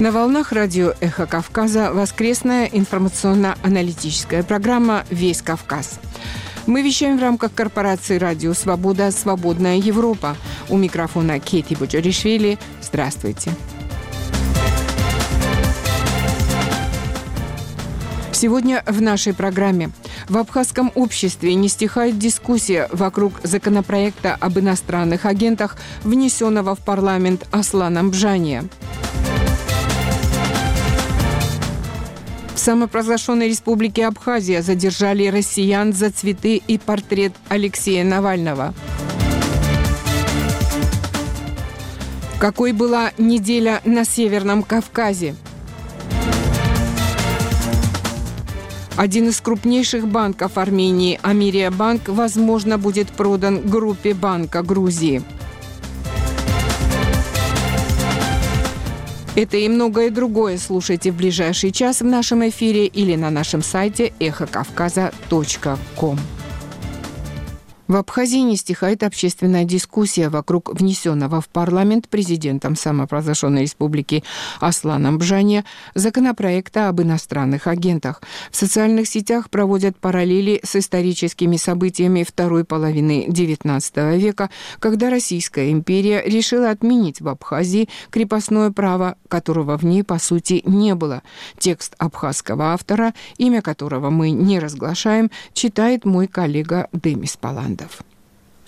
На волнах радио «Эхо Кавказа» воскресная информационно-аналитическая программа «Весь Кавказ». Мы вещаем в рамках корпорации «Радио Свобода. Свободная Европа». У микрофона Кейти Буджаришвили. Здравствуйте. Сегодня в нашей программе в абхазском обществе не стихает дискуссия вокруг законопроекта об иностранных агентах, внесенного в парламент Асланом Бжания – самопровозглашенной республике Абхазия задержали россиян за цветы и портрет Алексея Навального. Какой была неделя на Северном Кавказе? Один из крупнейших банков Армении, Амирия Банк, возможно, будет продан группе Банка Грузии – Это и многое другое слушайте в ближайший час в нашем эфире или на нашем сайте эхокавказа.ком. В Абхазии не стихает общественная дискуссия вокруг внесенного в парламент президентом самопровозглашенной республики Асланом Бжане законопроекта об иностранных агентах. В социальных сетях проводят параллели с историческими событиями второй половины XIX века, когда Российская империя решила отменить в Абхазии крепостное право, которого в ней, по сути, не было. Текст абхазского автора, имя которого мы не разглашаем, читает мой коллега Демис Паланд. Леонидов.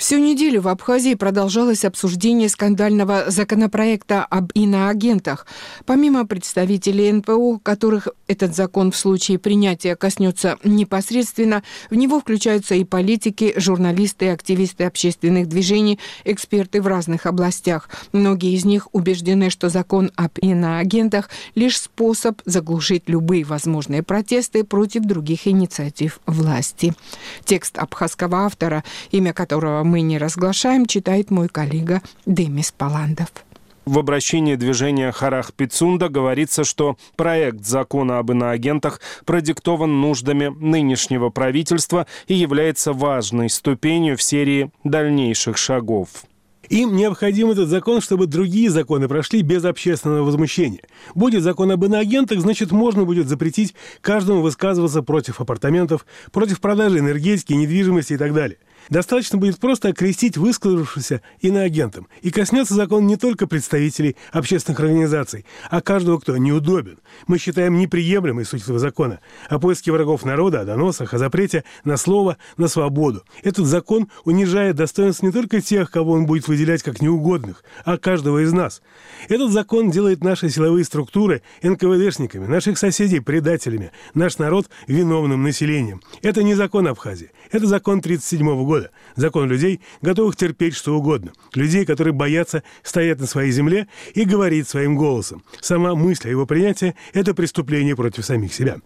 Всю неделю в Абхазии продолжалось обсуждение скандального законопроекта об иноагентах. Помимо представителей НПО, которых этот закон в случае принятия коснется непосредственно, в него включаются и политики, журналисты, активисты общественных движений, эксперты в разных областях. Многие из них убеждены, что закон об иноагентах – лишь способ заглушить любые возможные протесты против других инициатив власти. Текст абхазского автора, имя которого мы не разглашаем, читает мой коллега Демис Паландов. В обращении движения Харах Пицунда говорится, что проект закона об иноагентах продиктован нуждами нынешнего правительства и является важной ступенью в серии дальнейших шагов. Им необходим этот закон, чтобы другие законы прошли без общественного возмущения. Будет закон об иноагентах, значит, можно будет запретить каждому высказываться против апартаментов, против продажи энергетики, недвижимости и так далее – Достаточно будет просто окрестить высказавшегося иноагентом. И коснется закон не только представителей общественных организаций, а каждого, кто неудобен. Мы считаем неприемлемой суть этого закона о поиске врагов народа, о доносах, о запрете на слово, на свободу. Этот закон унижает достоинство не только тех, кого он будет выделять как неугодных, а каждого из нас. Этот закон делает наши силовые структуры НКВДшниками, наших соседей предателями, наш народ виновным населением. Это не закон Абхазии, это закон 1937 года. Закон людей, готовых терпеть что угодно. Людей, которые боятся стоять на своей земле и говорить своим голосом. Сама мысль о его принятии – это преступление против самих себя.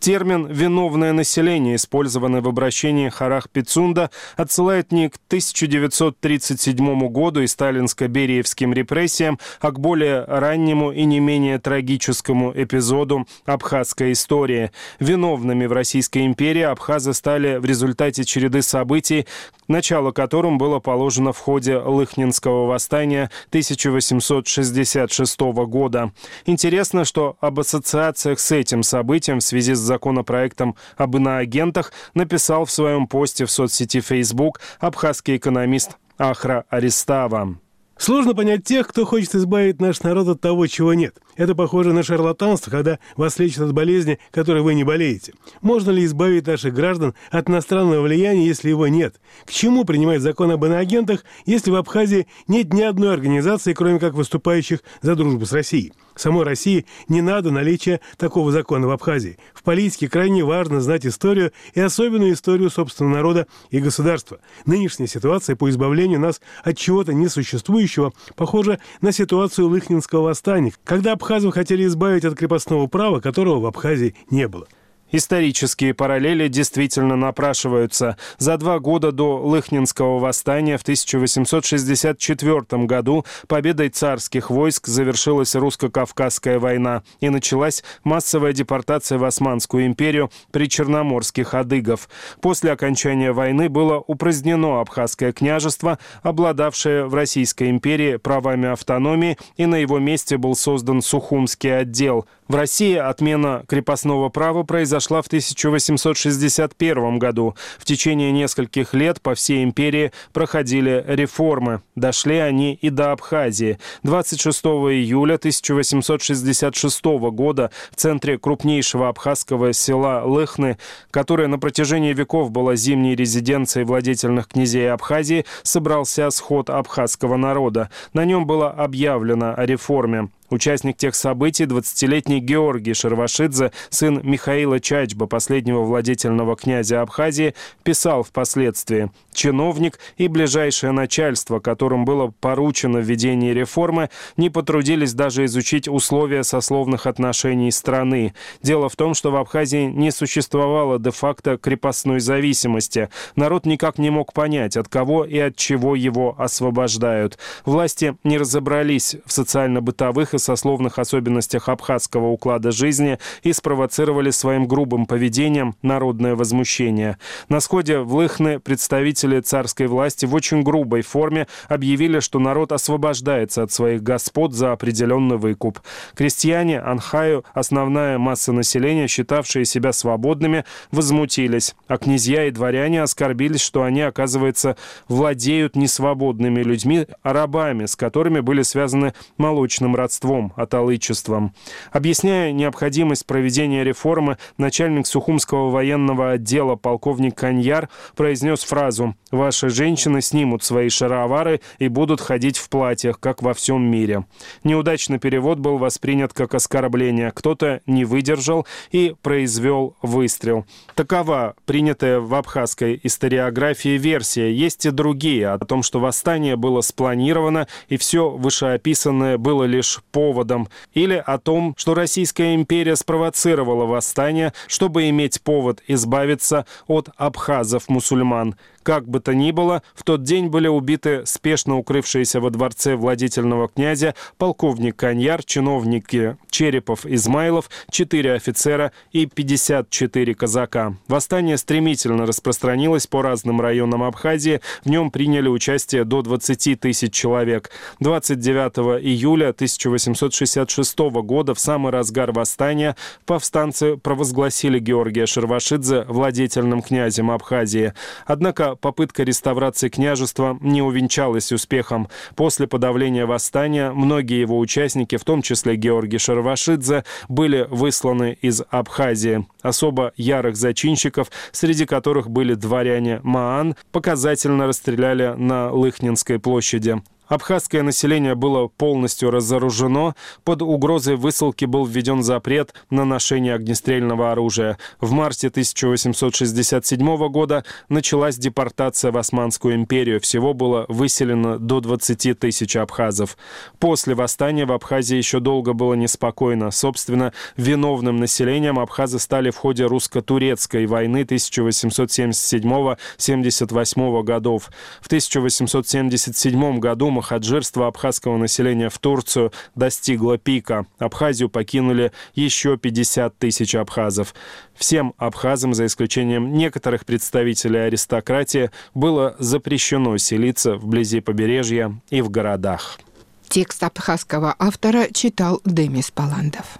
Термин «виновное население», использованный в обращении Харах Пицунда, отсылает не к 1937 году и сталинско-бериевским репрессиям, а к более раннему и не менее трагическому эпизоду абхазской истории. Виновными в Российской империи абхазы стали в результате череды событий, начало которым было положено в ходе Лыхнинского восстания 1866 года. Интересно, что об ассоциациях с этим событием в связи с законопроектом об иноагентах написал в своем посте в соцсети Facebook абхазский экономист Ахра Арестава. Сложно понять тех, кто хочет избавить наш народ от того, чего нет. Это похоже на шарлатанство, когда вас лечат от болезни, которой вы не болеете. Можно ли избавить наших граждан от иностранного влияния, если его нет? К чему принимать закон об иноагентах, если в Абхазии нет ни одной организации, кроме как выступающих за дружбу с Россией? Самой России не надо наличия такого закона в Абхазии. В политике крайне важно знать историю и особенную историю собственного народа и государства. Нынешняя ситуация по избавлению нас от чего-то несуществующего похожа на ситуацию Лыхнинского восстания, когда абхазов хотели избавить от крепостного права, которого в Абхазии не было. Исторические параллели действительно напрашиваются. За два года до Лыхнинского восстания в 1864 году победой царских войск завершилась русско-кавказская война и началась массовая депортация в Османскую империю при черноморских адыгов. После окончания войны было упразднено Абхазское княжество, обладавшее в Российской империи правами автономии, и на его месте был создан Сухумский отдел. В России отмена крепостного права произошла в 1861 году. В течение нескольких лет по всей империи проходили реформы. Дошли они и до Абхазии. 26 июля 1866 года в центре крупнейшего абхазского села Лыхны, которое на протяжении веков было зимней резиденцией владетельных князей Абхазии, собрался сход абхазского народа. На нем было объявлено о реформе. Участник тех событий, 20-летний Георгий Шервашидзе, сын Михаила Чачба, последнего владетельного князя Абхазии, писал впоследствии «Чиновник и ближайшее начальство, которым было поручено введение реформы, не потрудились даже изучить условия сословных отношений страны. Дело в том, что в Абхазии не существовало де-факто крепостной зависимости. Народ никак не мог понять, от кого и от чего его освобождают. Власти не разобрались в социально-бытовых и сословных особенностях абхазского уклада жизни и спровоцировали своим грубым поведением народное возмущение. На сходе в Лыхны представители царской власти в очень грубой форме объявили, что народ освобождается от своих господ за определенный выкуп. Крестьяне, Анхаю, основная масса населения, считавшие себя свободными, возмутились, а князья и дворяне оскорбились, что они, оказывается, владеют несвободными людьми, а рабами, с которыми были связаны молочным родством воровством, аталычеством. Объясняя необходимость проведения реформы, начальник Сухумского военного отдела полковник Каньяр произнес фразу «Ваши женщины снимут свои шаровары и будут ходить в платьях, как во всем мире». Неудачный перевод был воспринят как оскорбление. Кто-то не выдержал и произвел выстрел. Такова принятая в абхазской историографии версия. Есть и другие о том, что восстание было спланировано и все вышеописанное было лишь поводом, или о том, что Российская империя спровоцировала восстание, чтобы иметь повод избавиться от абхазов-мусульман. Как бы то ни было, в тот день были убиты спешно укрывшиеся во дворце владетельного князя полковник Каньяр, чиновники Черепов, Измайлов, 4 офицера и 54 казака. Восстание стремительно распространилось по разным районам Абхазии. В нем приняли участие до 20 тысяч человек. 29 июля 1866 года, в самый разгар восстания, повстанцы провозгласили Георгия Шервашидзе владетельным князем Абхазии. Однако попытка реставрации княжества не увенчалась успехом. После подавления восстания многие его участники, в том числе Георгий Шаравашидзе, были высланы из Абхазии. Особо ярых зачинщиков, среди которых были дворяне Маан, показательно расстреляли на Лыхнинской площади. Абхазское население было полностью разоружено. Под угрозой высылки был введен запрет на ношение огнестрельного оружия. В марте 1867 года началась депортация в Османскую империю. Всего было выселено до 20 тысяч абхазов. После восстания в Абхазии еще долго было неспокойно. Собственно, виновным населением абхазы стали в ходе русско-турецкой войны 1877-78 годов. В 1877 году махаджирство абхазского населения в Турцию достигло пика. Абхазию покинули еще 50 тысяч абхазов. Всем абхазам, за исключением некоторых представителей аристократии, было запрещено селиться вблизи побережья и в городах. Текст абхазского автора читал Демис Паландов.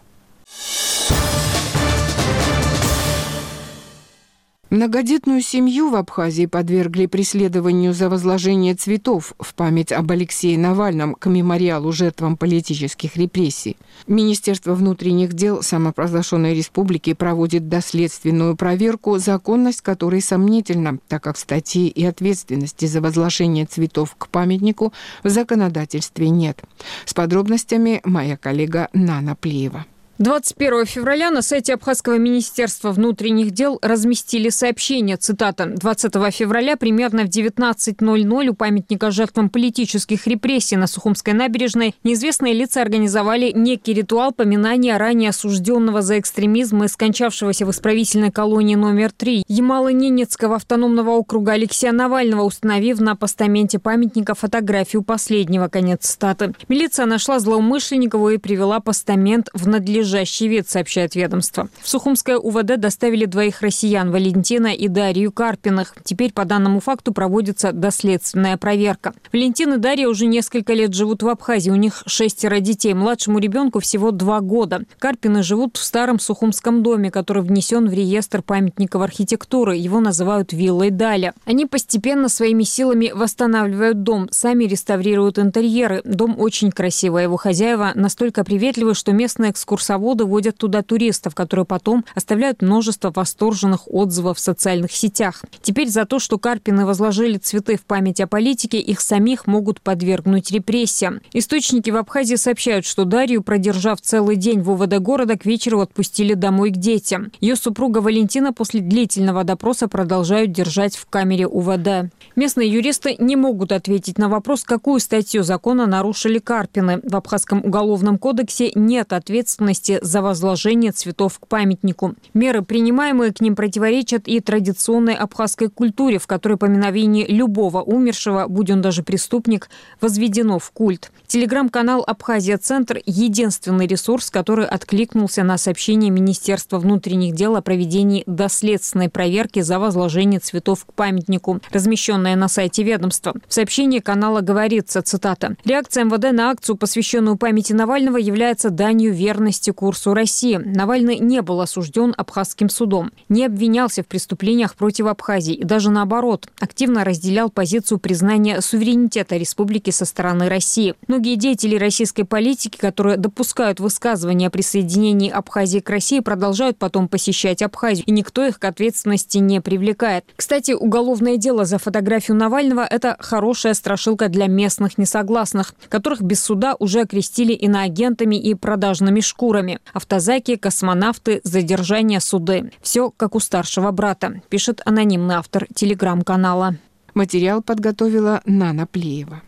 Многодетную семью в Абхазии подвергли преследованию за возложение цветов в память об Алексее Навальном к мемориалу жертвам политических репрессий. Министерство внутренних дел самопровозглашенной республики проводит доследственную проверку, законность которой сомнительна, так как статьи и ответственности за возложение цветов к памятнику в законодательстве нет. С подробностями моя коллега Нана Плеева. 21 февраля на сайте Абхазского министерства внутренних дел разместили сообщение, цитата, «20 февраля примерно в 19.00 у памятника жертвам политических репрессий на Сухумской набережной неизвестные лица организовали некий ритуал поминания ранее осужденного за экстремизм и скончавшегося в исправительной колонии номер 3 Ямало-Ненецкого автономного округа Алексея Навального, установив на постаменте памятника фотографию последнего». Конец цитаты. Милиция нашла злоумышленников и привела постамент в надлежащий надлежащий вид, сообщает ведомство. В Сухумское УВД доставили двоих россиян – Валентина и Дарью Карпиных. Теперь по данному факту проводится доследственная проверка. Валентин и Дарья уже несколько лет живут в Абхазии. У них шестеро детей. Младшему ребенку всего два года. Карпины живут в старом Сухумском доме, который внесен в реестр памятников архитектуры. Его называют виллой Даля. Они постепенно своими силами восстанавливают дом, сами реставрируют интерьеры. Дом очень красивый. Его хозяева настолько приветливы, что местные экскурсоводы экскурсоводы водят туда туристов, которые потом оставляют множество восторженных отзывов в социальных сетях. Теперь за то, что Карпины возложили цветы в память о политике, их самих могут подвергнуть репрессиям. Источники в Абхазии сообщают, что Дарью, продержав целый день в УВД города, к вечеру отпустили домой к детям. Ее супруга Валентина после длительного допроса продолжают держать в камере УВД. Местные юристы не могут ответить на вопрос, какую статью закона нарушили Карпины. В Абхазском уголовном кодексе нет ответственности ответственности за возложение цветов к памятнику. Меры, принимаемые к ним, противоречат и традиционной абхазской культуре, в которой поминовение любого умершего, будь он даже преступник, возведено в культ. Телеграм-канал «Абхазия-центр» – единственный ресурс, который откликнулся на сообщение Министерства внутренних дел о проведении доследственной проверки за возложение цветов к памятнику, размещенное на сайте ведомства. В сообщении канала говорится, цитата, «Реакция МВД на акцию, посвященную памяти Навального, является данью верности курсу России. Навальный не был осужден Абхазским судом, не обвинялся в преступлениях против Абхазии и даже наоборот, активно разделял позицию признания суверенитета республики со стороны России. Многие деятели российской политики, которые допускают высказывания о присоединении Абхазии к России, продолжают потом посещать Абхазию, и никто их к ответственности не привлекает. Кстати, уголовное дело за фотографию Навального – это хорошая страшилка для местных несогласных, которых без суда уже окрестили иноагентами и продажными шкурами делами. Автозаки, космонавты, задержание, суды. Все как у старшего брата, пишет анонимный автор телеграм-канала. Материал подготовила Нана Плеева.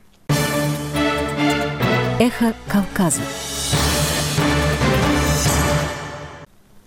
Эхо Кавказа.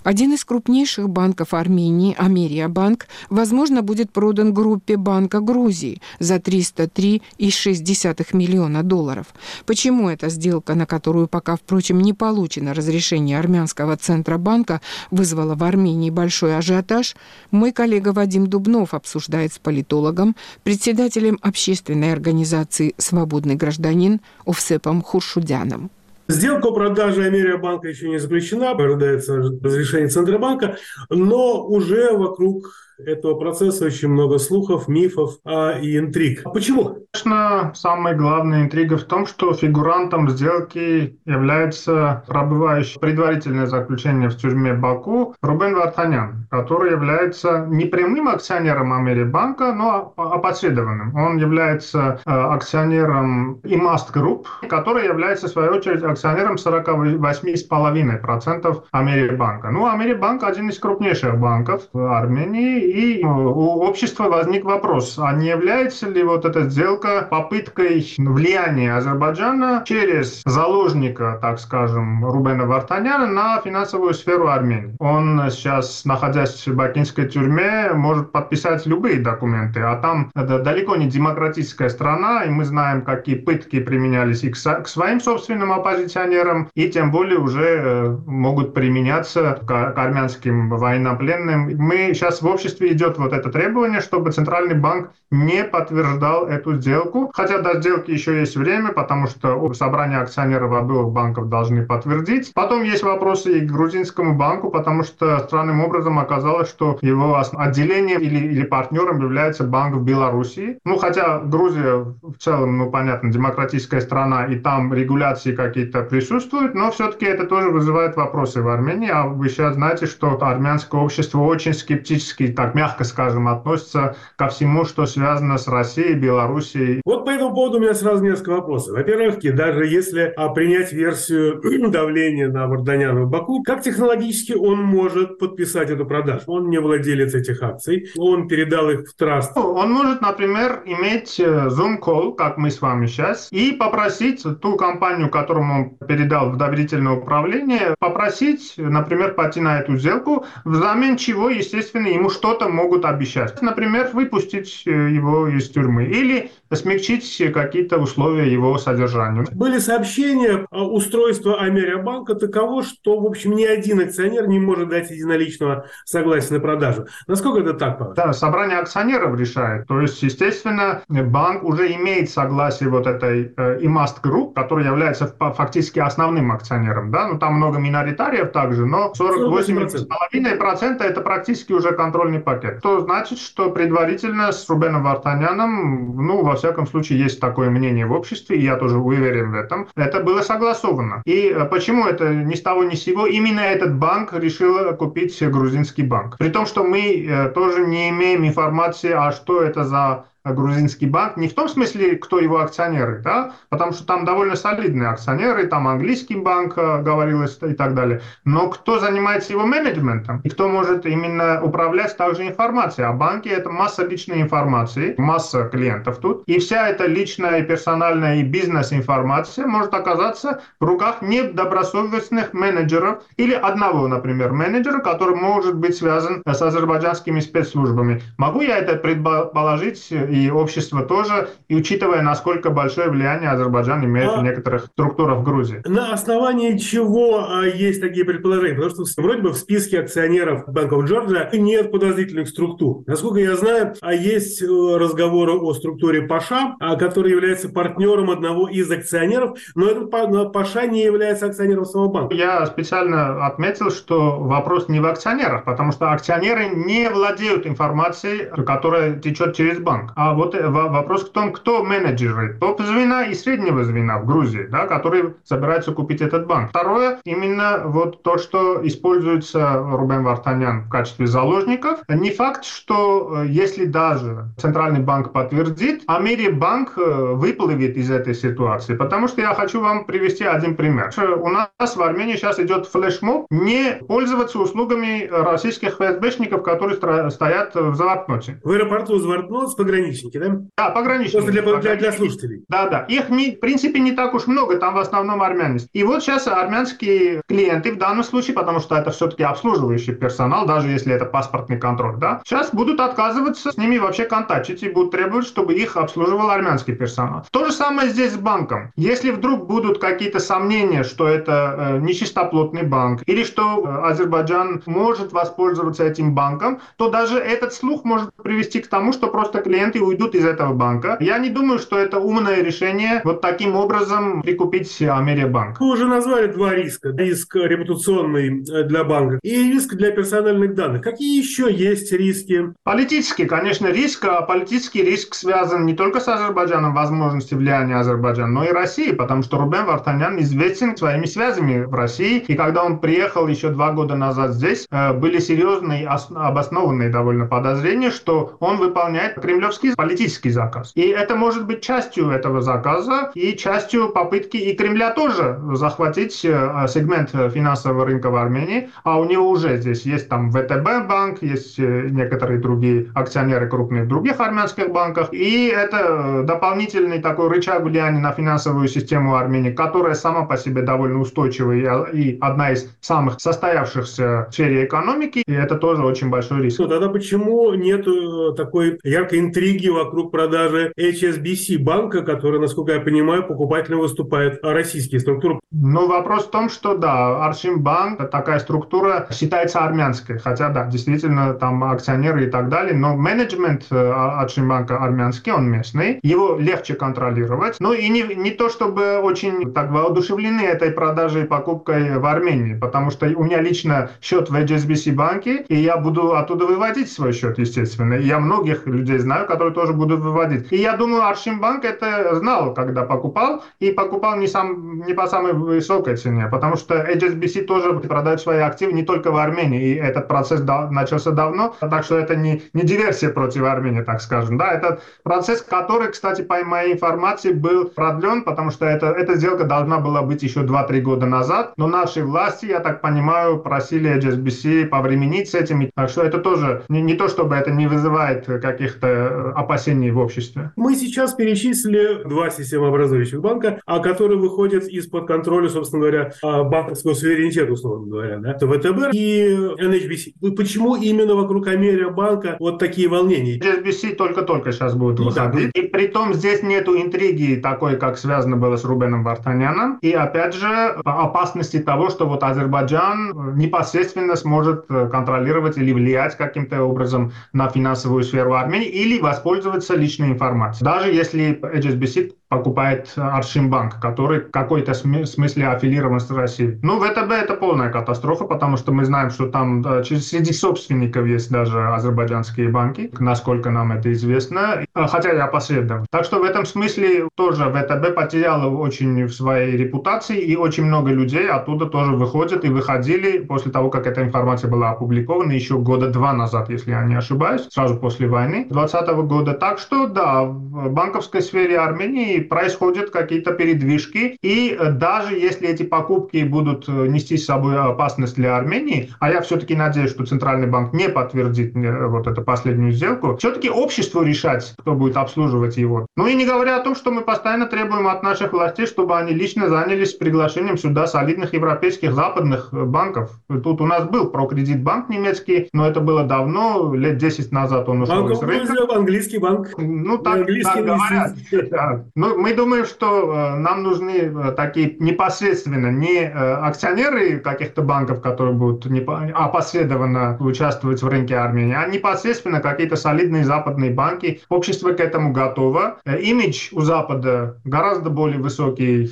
Один из крупнейших банков Армении, Америабанк, возможно, будет продан группе Банка Грузии за 303,6 миллиона долларов. Почему эта сделка, на которую пока, впрочем, не получено разрешение армянского центробанка, вызвала в Армении большой ажиотаж, мой коллега Вадим Дубнов обсуждает с политологом, председателем общественной организации «Свободный гражданин» Овсепом Хуршудяном. Сделка о продаже Америабанка еще не заключена, ожидается разрешение Центробанка, но уже вокруг этого процесса очень много слухов, мифов а, и интриг. Почему? Конечно, самая главная интрига в том, что фигурантом сделки является пробывающий предварительное заключение в тюрьме Баку Рубен Вартанян, который является не прямым акционером Америбанка, но опосредованным. Он является э, акционером Imast Group, который является, в свою очередь, акционером 48,5% Америбанка. Ну, Америбанк один из крупнейших банков в Армении, и у общества возник вопрос, а не является ли вот эта сделка попыткой влияния Азербайджана через заложника, так скажем, Рубена Вартаняна на финансовую сферу Армении? Он сейчас, находясь в бакинской тюрьме, может подписать любые документы, а там это далеко не демократическая страна, и мы знаем, какие пытки применялись и к, своим собственным оппозиционерам, и тем более уже э, могут применяться к армянским военнопленным. Мы сейчас в обществе обществе идет вот это требование, чтобы Центральный банк не подтверждал эту сделку. Хотя до сделки еще есть время, потому что собрание акционеров обоих банков должны подтвердить. Потом есть вопросы и к грузинскому банку, потому что странным образом оказалось, что его отделением или, или партнером является банк в Белоруссии. Ну, хотя Грузия в целом, ну, понятно, демократическая страна, и там регуляции какие-то присутствуют, но все-таки это тоже вызывает вопросы в Армении. А вы сейчас знаете, что армянское общество очень скептически так мягко скажем, относится ко всему, что связано с Россией, Белоруссией. Вот по этому поводу у меня сразу несколько вопросов. Во-первых, даже если а, принять версию давления на Варданяна в Баку, как технологически он может подписать эту продажу? Он не владелец этих акций, он передал их в траст. Ну, он может, например, иметь э, Zoom-call, как мы с вами сейчас, и попросить ту компанию, которому он передал в доверительное управление, попросить, например, пойти на эту сделку, взамен чего, естественно, ему что-то могут обещать. Например, выпустить э, его из тюрьмы или смягчить какие-то условия его содержания. Были сообщения, а, устройство Америабанка таково, что, в общем, ни один акционер не может дать единоличного согласия на продажу. Насколько это так, Павел? Да, собрание акционеров решает. То есть, естественно, банк уже имеет согласие вот этой э, Imast Group, который является фактически основным акционером. Да? Ну, там много миноритариев также, но 48,5% это практически уже контрольный пакет. То значит, что предварительно с Рубеном Вартаняном, ну, во всяком случае, есть такое мнение в обществе, и я тоже уверен в этом, это было согласовано. И э, почему это ни с того ни с сего именно этот банк решил купить грузинский банк? При том, что мы э, тоже не имеем информации, а что это за грузинский банк, не в том смысле, кто его акционеры, да, потому что там довольно солидные акционеры, там английский банк э, говорилось и так далее, но кто занимается его менеджментом и кто может именно управлять также информацией. А банки это масса личной информации, масса клиентов тут, и вся эта личная, персональная и бизнес-информация может оказаться в руках недобросовестных менеджеров или одного, например, менеджера, который может быть связан с азербайджанскими спецслужбами. Могу я это предположить и общество тоже, и учитывая, насколько большое влияние Азербайджан имеет а в некоторых структурах в Грузии. На основании чего а, есть такие предположения? Потому что вроде бы в списке акционеров of Georgia нет подозрительных структур. Насколько я знаю, а есть э, разговоры о структуре Паша, а, который является партнером одного из акционеров, но этот Паша не является акционером самого банка. Я специально отметил, что вопрос не в акционерах, потому что акционеры не владеют информацией, которая течет через банк. А вот э, вопрос в том, кто менеджеры топ-звена и среднего звена в Грузии, да, которые собираются купить этот банк. Второе, именно вот то, что используется Рубен Вартанян в качестве заложников. Не факт, что э, если даже Центральный банк подтвердит, Америбанк э, выплывет из этой ситуации. Потому что я хочу вам привести один пример. У нас в Армении сейчас идет флешмоб не пользоваться услугами российских ФСБшников, которые стоят в Завартноте. В аэропорту Завартнот пограничники пограничники, да? Да, пограничники. Просто для, для, для слушателей. Да, да. Их, не, в принципе, не так уж много, там в основном армяне. И вот сейчас армянские клиенты в данном случае, потому что это все-таки обслуживающий персонал, даже если это паспортный контроль, да, сейчас будут отказываться с ними вообще контактить и будут требовать, чтобы их обслуживал армянский персонал. То же самое здесь с банком. Если вдруг будут какие-то сомнения, что это э, нечистоплотный банк, или что э, Азербайджан может воспользоваться этим банком, то даже этот слух может привести к тому, что просто клиенты уйдут из этого банка. Я не думаю, что это умное решение вот таким образом прикупить Америбанк. Вы уже назвали два риска. Риск репутационный э, для банка и риск для персональных данных. Какие еще есть риски? Политический, конечно, риск. А политический риск связан не только с Азербайджаном, возможностью влияния Азербайджана, но и России, потому что Рубен Вартанян известен своими связями в России. И когда он приехал еще два года назад здесь, э, были серьезные, обоснованные довольно подозрения, что он выполняет кремлевский политический заказ. И это может быть частью этого заказа и частью попытки и Кремля тоже захватить э, сегмент финансового рынка в Армении. А у него уже здесь есть там ВТБ банк, есть э, некоторые другие акционеры крупные в других армянских банках. И это дополнительный такой рычаг влияния на финансовую систему Армении, которая сама по себе довольно устойчивая и одна из самых состоявшихся в сфере экономики. И это тоже очень большой риск. Ну, тогда почему нет э, такой яркой интриги интриги вокруг продажи HSBC банка, который, насколько я понимаю, покупателем выступает российские структуры. Ну, вопрос в том, что да, Аршимбанк, такая структура считается армянской, хотя да, действительно там акционеры и так далее, но менеджмент э, Аршимбанка армянский, он местный, его легче контролировать. Ну и не, не то, чтобы очень так воодушевлены этой продажей и покупкой в Армении, потому что у меня лично счет в HSBC банке, и я буду оттуда выводить свой счет, естественно. Я многих людей знаю, которые которые тоже будут выводить. И я думаю, Аршимбанк это знал, когда покупал, и покупал не, сам, не по самой высокой цене, потому что HSBC тоже продает свои активы не только в Армении, и этот процесс да, начался давно, так что это не, не диверсия против Армении, так скажем. Да, это процесс, который, кстати, по моей информации, был продлен, потому что это, эта сделка должна была быть еще 2-3 года назад, но наши власти, я так понимаю, просили HSBC повременить с этим, так что это тоже не, не то, чтобы это не вызывает каких-то э, опасений в обществе. Мы сейчас перечислили два системообразующих банка, а которые выходят из-под контроля, собственно говоря, а, банковского суверенитета, условно говоря, да? Это ВТБ и NHBC. Почему именно вокруг Америя банка вот такие волнения? HSBC только-только сейчас будет ну, выходить. Да. И при том здесь нету интриги такой, как связано было с Рубеном Вартаняном. И опять же, опасности того, что вот Азербайджан непосредственно сможет контролировать или влиять каким-то образом на финансовую сферу Армении или воспользоваться личной информацией. Даже если HSBC покупает Аршимбанк, который в какой-то смысле аффилирован с Россией. Ну, ВТБ это полная катастрофа, потому что мы знаем, что там среди собственников есть даже азербайджанские банки, насколько нам это известно, хотя я посредом. Так что в этом смысле тоже ВТБ потеряла очень в своей репутации, и очень много людей оттуда тоже выходят и выходили после того, как эта информация была опубликована еще года два назад, если я не ошибаюсь, сразу после войны 2020 года. Так что да, в банковской сфере Армении происходят какие-то передвижки, и э, даже если эти покупки будут э, нести с собой опасность для Армении, а я все-таки надеюсь, что Центральный банк не подтвердит э, вот эту последнюю сделку, все-таки обществу решать, кто будет обслуживать его. Ну и не говоря о том, что мы постоянно требуем от наших властей, чтобы они лично занялись приглашением сюда солидных европейских западных банков. Тут у нас был прокредитбанк немецкий, но это было давно, лет 10 назад он ушел Банк из рынка. Английский банк. Ну, так, так говорят. Да. Ну, мы думаем, что э, нам нужны э, такие непосредственно не э, акционеры каких-то банков, которые будут опосредованно участвовать в рынке Армении, а непосредственно какие-то солидные западные банки. Общество к этому готово. Имидж у Запада гораздо более высокий,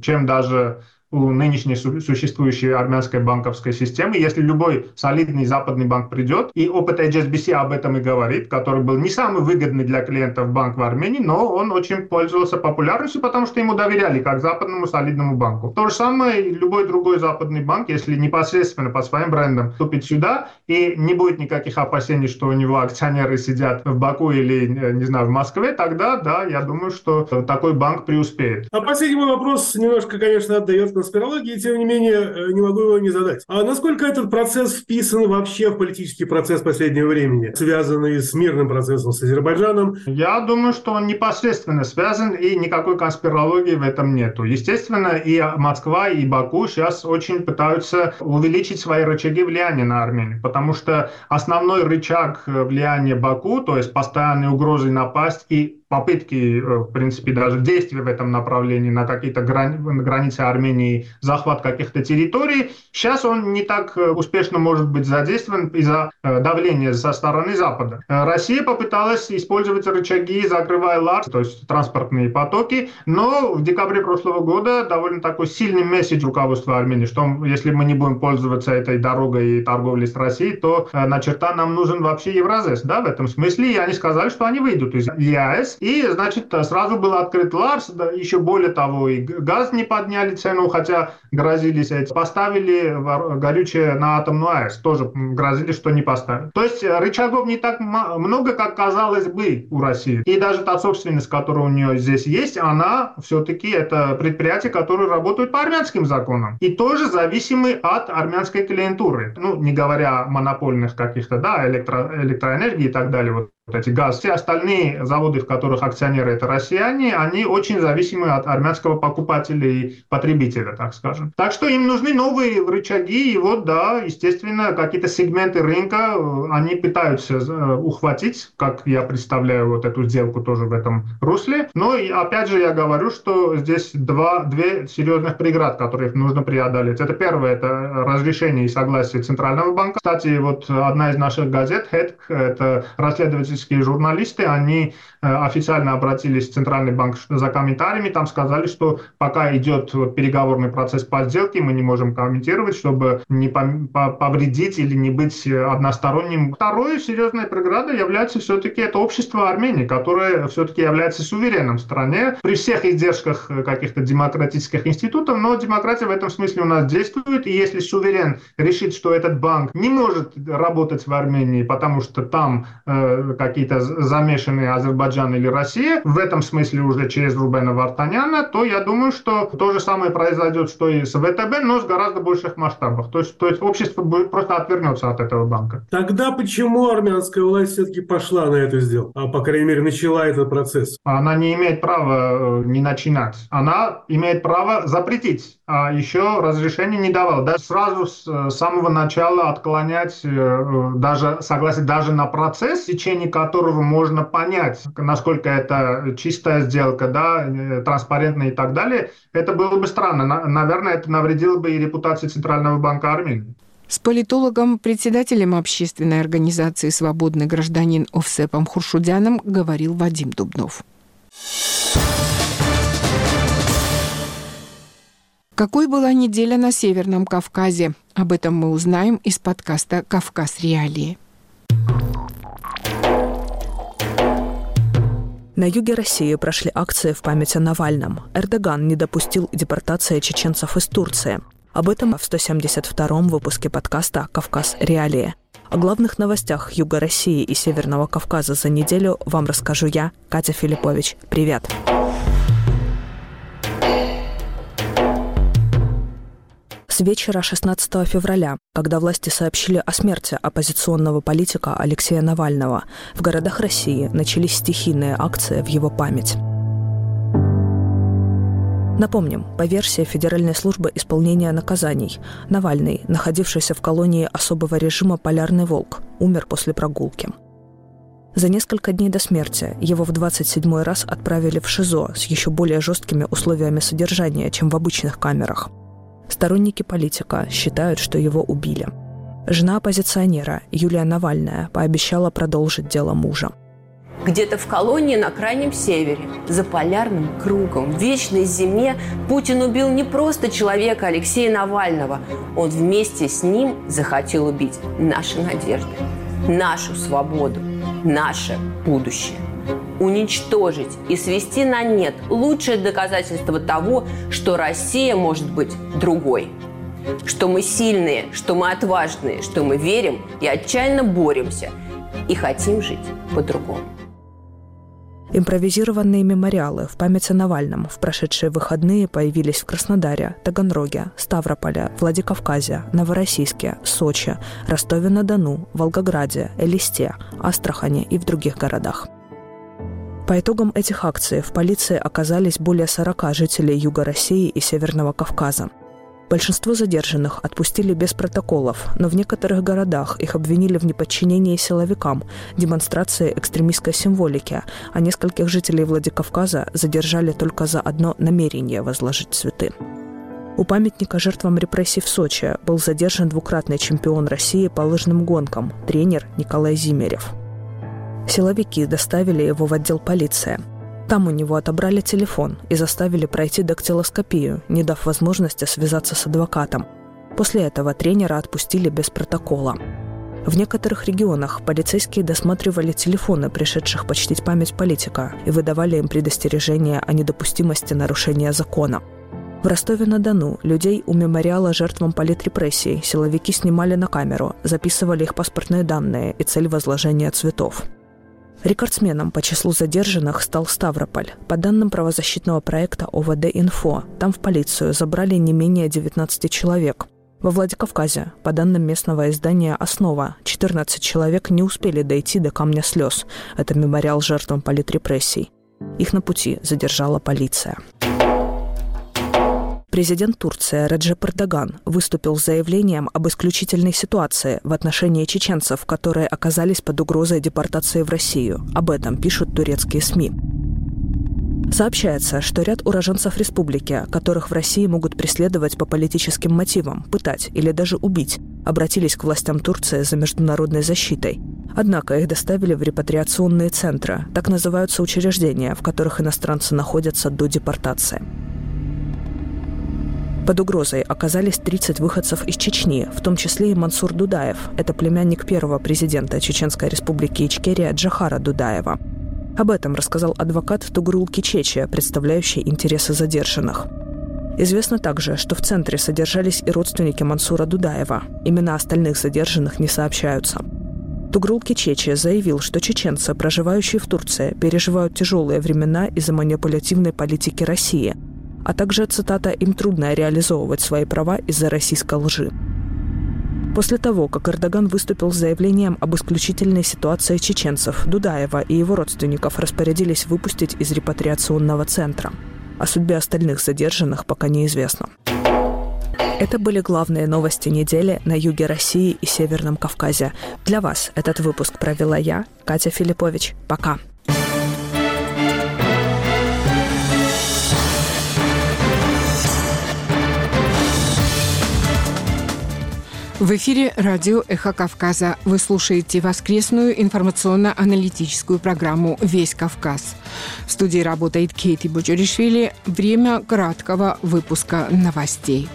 чем даже у нынешней существующей армянской банковской системы. Если любой солидный западный банк придет, и опыт HSBC об этом и говорит, который был не самый выгодный для клиентов банк в Армении, но он очень пользовался популярностью, потому что ему доверяли как западному солидному банку. То же самое любой другой западный банк, если непосредственно по своим брендам вступит сюда, и не будет никаких опасений, что у него акционеры сидят в Баку или, не знаю, в Москве, тогда, да, я думаю, что такой банк преуспеет. А последний мой вопрос немножко, конечно, отдает конспирологии, тем не менее, э, не могу его не задать. А насколько этот процесс вписан вообще в политический процесс последнего времени, связанный с мирным процессом с Азербайджаном? Я думаю, что он непосредственно связан, и никакой конспирологии в этом нету. Естественно, и Москва, и Баку сейчас очень пытаются увеличить свои рычаги влияния на Армению, потому что основной рычаг влияния Баку, то есть постоянные угрозы напасть и попытки, э, в принципе, даже действия в этом направлении на какие-то грани границы Армении, захват каких-то территорий, сейчас он не так э, успешно может быть задействован из-за э, давления со стороны Запада. Россия попыталась использовать рычаги, закрывая ЛАРС, то есть транспортные потоки, но в декабре прошлого года довольно такой сильный месседж руководства Армении, что если мы не будем пользоваться этой дорогой и торговлей с Россией, то на черта нам нужен вообще Евразес, да, в этом смысле, и они сказали, что они выйдут из ЕАЭС, и, значит, сразу был открыт Ларс, да, еще более того, и газ не подняли цену, хотя грозились эти. Поставили горючее на атомную АЭС, тоже грозили, что не поставят. То есть рычагов не так много, как казалось бы у России. И даже та собственность, которая у нее здесь есть, она все-таки это предприятие, которое работает по армянским законам. И тоже зависимы от армянской клиентуры. Ну, не говоря о монопольных каких-то, да, электро, электроэнергии и так далее. Вот эти газ. Все остальные заводы, в которых акционеры это россияне, они очень зависимы от армянского покупателя и потребителя, так скажем. Так что им нужны новые рычаги, и вот, да, естественно, какие-то сегменты рынка э, они пытаются э, ухватить, как я представляю вот эту сделку тоже в этом русле. Но, и опять же, я говорю, что здесь два, две серьезных преград, которые нужно преодолеть. Это первое, это разрешение и согласие Центрального банка. Кстати, вот одна из наших газет, HEDC, это расследователь израильские журналисты, они официально обратились в Центральный банк за комментариями, там сказали, что пока идет переговорный процесс по сделке, мы не можем комментировать, чтобы не повредить или не быть односторонним. Второй серьезной преградой является все-таки это общество Армении, которое все-таки является суверенным в стране при всех издержках каких-то демократических институтов, но демократия в этом смысле у нас действует, и если суверен решит, что этот банк не может работать в Армении, потому что там э, какие-то замешанные Азербайджан или Россия, в этом смысле уже через Рубена Вартаняна, то я думаю, что то же самое произойдет, что и с ВТБ, но с гораздо больших масштабах. То есть, то есть общество будет просто отвернется от этого банка. Тогда почему армянская власть все-таки пошла на это сделку? А, по крайней мере, начала этот процесс? Она не имеет права э, не начинать. Она имеет право запретить, а еще разрешение не давала. Да, сразу с э, самого начала отклонять э, даже согласие даже на процесс, в течение которого можно понять, насколько это чистая сделка, да, транспарентная и так далее, это было бы странно. Наверное, это навредило бы и репутации Центрального банка Армении. С политологом, председателем общественной организации «Свободный гражданин» Овсепом Хуршудяном говорил Вадим Дубнов. Какой была неделя на Северном Кавказе? Об этом мы узнаем из подкаста «Кавказ. Реалии». На юге России прошли акции в память о Навальном. Эрдоган не допустил депортации чеченцев из Турции. Об этом в 172-м выпуске подкаста «Кавказ. Реалии». О главных новостях Юга России и Северного Кавказа за неделю вам расскажу я, Катя Филиппович. Привет! Вечера 16 февраля, когда власти сообщили о смерти оппозиционного политика Алексея Навального, в городах России начались стихийные акции в его память. Напомним, по версии Федеральной службы исполнения наказаний, Навальный, находившийся в колонии особого режима «Полярный волк», умер после прогулки. За несколько дней до смерти его в 27 раз отправили в ШИЗО с еще более жесткими условиями содержания, чем в обычных камерах. Сторонники политика считают, что его убили. Жена оппозиционера Юлия Навальная пообещала продолжить дело мужа – где-то в колонии на крайнем севере, за полярным кругом, в вечной зиме Путин убил не просто человека Алексея Навального. Он вместе с ним захотел убить наши надежды, нашу свободу, наше будущее. Уничтожить и свести на нет лучшее доказательство того, что Россия может быть другой. Что мы сильные, что мы отважные, что мы верим и отчаянно боремся и хотим жить по-другому. Импровизированные мемориалы в память о Навальном в прошедшие выходные появились в Краснодаре, Таганроге, Ставрополе, Владикавказе, Новороссийске, Сочи, Ростове-на-Дону, Волгограде, Элисте, Астрахане и в других городах. По итогам этих акций в полиции оказались более 40 жителей Юга России и Северного Кавказа – Большинство задержанных отпустили без протоколов, но в некоторых городах их обвинили в неподчинении силовикам, демонстрации экстремистской символики, а нескольких жителей Владикавказа задержали только за одно намерение возложить цветы. У памятника жертвам репрессий в Сочи был задержан двукратный чемпион России по лыжным гонкам, тренер Николай Зимерев. Силовики доставили его в отдел полиции – там у него отобрали телефон и заставили пройти дактилоскопию, не дав возможности связаться с адвокатом. После этого тренера отпустили без протокола. В некоторых регионах полицейские досматривали телефоны пришедших почтить память политика и выдавали им предостережения о недопустимости нарушения закона. В Ростове-на-Дону людей у мемориала жертвам политрепрессий силовики снимали на камеру, записывали их паспортные данные и цель возложения цветов – Рекордсменом по числу задержанных стал Ставрополь. По данным правозащитного проекта ОВД «Инфо», там в полицию забрали не менее 19 человек. Во Владикавказе, по данным местного издания «Основа», 14 человек не успели дойти до камня слез. Это мемориал жертвам политрепрессий. Их на пути задержала полиция. Президент Турции Реджеп Эрдоган выступил с заявлением об исключительной ситуации в отношении чеченцев, которые оказались под угрозой депортации в Россию. Об этом пишут турецкие СМИ. Сообщается, что ряд уроженцев республики, которых в России могут преследовать по политическим мотивам, пытать или даже убить, обратились к властям Турции за международной защитой. Однако их доставили в репатриационные центры, так называются учреждения, в которых иностранцы находятся до депортации. Под угрозой оказались 30 выходцев из Чечни, в том числе и Мансур Дудаев. Это племянник первого президента Чеченской республики Ичкерия Джахара Дудаева. Об этом рассказал адвокат Тугрул Кичечи, представляющий интересы задержанных. Известно также, что в центре содержались и родственники Мансура Дудаева. Имена остальных задержанных не сообщаются. Тугрул Кичечи заявил, что чеченцы, проживающие в Турции, переживают тяжелые времена из-за манипулятивной политики России, а также, цитата, «им трудно реализовывать свои права из-за российской лжи». После того, как Эрдоган выступил с заявлением об исключительной ситуации чеченцев, Дудаева и его родственников распорядились выпустить из репатриационного центра. О судьбе остальных задержанных пока неизвестно. Это были главные новости недели на юге России и Северном Кавказе. Для вас этот выпуск провела я, Катя Филиппович. Пока. В эфире радио «Эхо Кавказа». Вы слушаете воскресную информационно-аналитическую программу «Весь Кавказ». В студии работает Кейти Буджуришвили. Время краткого выпуска новостей.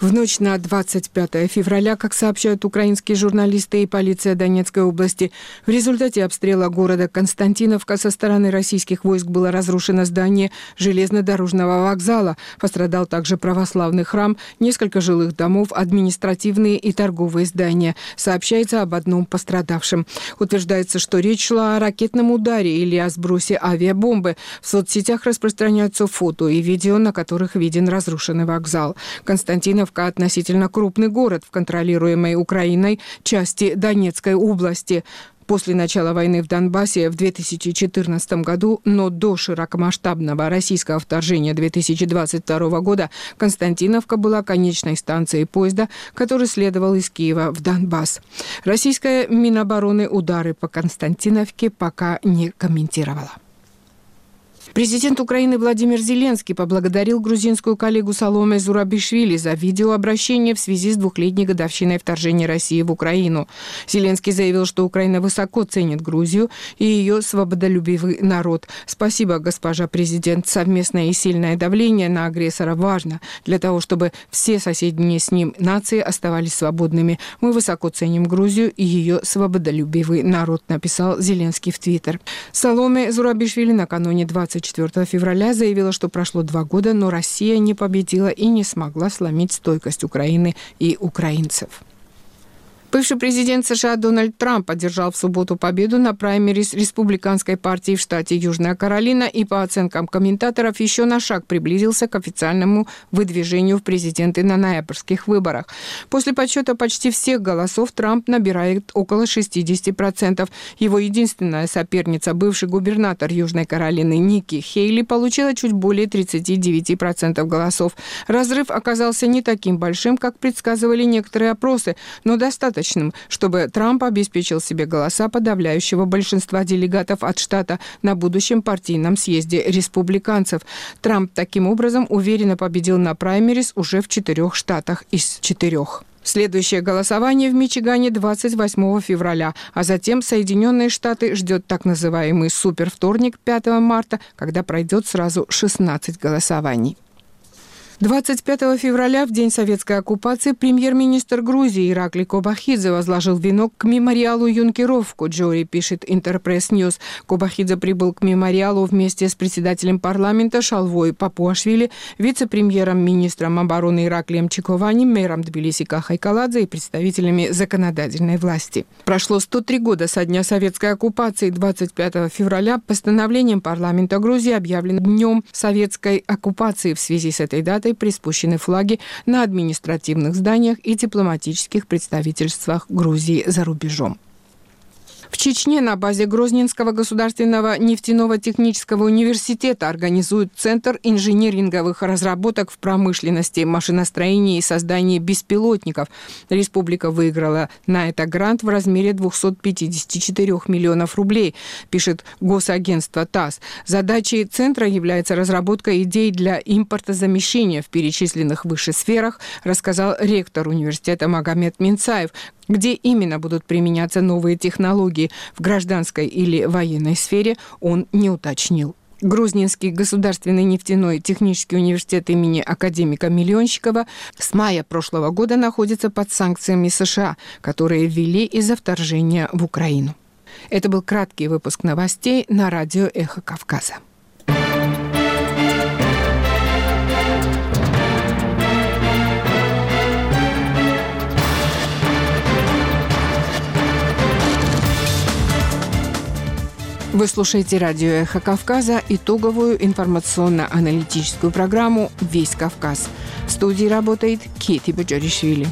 В ночь на 25 февраля, как сообщают украинские журналисты и полиция Донецкой области, в результате обстрела города Константиновка со стороны российских войск было разрушено здание железнодорожного вокзала. Пострадал также православный храм, несколько жилых домов, административные и торговые здания. Сообщается об одном пострадавшем. Утверждается, что речь шла о ракетном ударе или о сбросе авиабомбы. В соцсетях распространяются фото и видео, на которых виден разрушенный вокзал. Константинов Авдеевка относительно крупный город в контролируемой Украиной части Донецкой области после начала войны в Донбассе в 2014 году, но до широкомасштабного российского вторжения 2022 года Константиновка была конечной станцией поезда, который следовал из Киева в Донбасс. Российская Минобороны удары по Константиновке пока не комментировала. Президент Украины Владимир Зеленский поблагодарил грузинскую коллегу Саломе Зурабишвили за видеообращение в связи с двухлетней годовщиной вторжения России в Украину. Зеленский заявил, что Украина высоко ценит Грузию и ее свободолюбивый народ. Спасибо, госпожа президент. Совместное и сильное давление на агрессора важно для того, чтобы все соседние с ним нации оставались свободными. Мы высоко ценим Грузию и ее свободолюбивый народ, написал Зеленский в Твиттер. Саломе Зурабишвили накануне 20 24 февраля заявила, что прошло два года, но Россия не победила и не смогла сломить стойкость Украины и украинцев. Бывший президент США Дональд Трамп одержал в субботу победу на праймерис республиканской партии в штате Южная Каролина и, по оценкам комментаторов, еще на шаг приблизился к официальному выдвижению в президенты на ноябрьских выборах. После подсчета почти всех голосов Трамп набирает около 60%. Его единственная соперница, бывший губернатор Южной Каролины Ники Хейли, получила чуть более 39% голосов. Разрыв оказался не таким большим, как предсказывали некоторые опросы, но достаточно достаточным, чтобы Трамп обеспечил себе голоса подавляющего большинства делегатов от штата на будущем партийном съезде республиканцев. Трамп таким образом уверенно победил на праймерис уже в четырех штатах из четырех. Следующее голосование в Мичигане 28 февраля, а затем Соединенные Штаты ждет так называемый супервторник 5 марта, когда пройдет сразу 16 голосований. 25 февраля, в день советской оккупации, премьер-министр Грузии Иракли Кобахидзе возложил венок к мемориалу юнкеров в Коджори, пишет Интерпресс Ньюс. Кобахидзе прибыл к мемориалу вместе с председателем парламента Шалвой Папуашвили, вице-премьером, министром обороны Ираклием Чиковани, мэром Тбилиси Кахой Каладзе и представителями законодательной власти. Прошло 103 года со дня советской оккупации. 25 февраля постановлением парламента Грузии объявлен днем советской оккупации. В связи с этой датой приспущены флаги на административных зданиях и дипломатических представительствах Грузии за рубежом. В Чечне на базе Грозненского государственного нефтяного технического университета организуют Центр инжиниринговых разработок в промышленности, машиностроении и создании беспилотников. Республика выиграла на это грант в размере 254 миллионов рублей, пишет госагентство ТАСС. Задачей Центра является разработка идей для импортозамещения в перечисленных выше сферах, рассказал ректор университета Магомед Минцаев. Где именно будут применяться новые технологии в гражданской или военной сфере, он не уточнил. Грузнинский государственный нефтяной технический университет имени академика Миллионщикова с мая прошлого года находится под санкциями США, которые ввели из-за вторжения в Украину. Это был краткий выпуск новостей на радио «Эхо Кавказа». Вы слушаете радио «Эхо Кавказа» итоговую информационно-аналитическую программу «Весь Кавказ». В студии работает Кети Баджаришвили.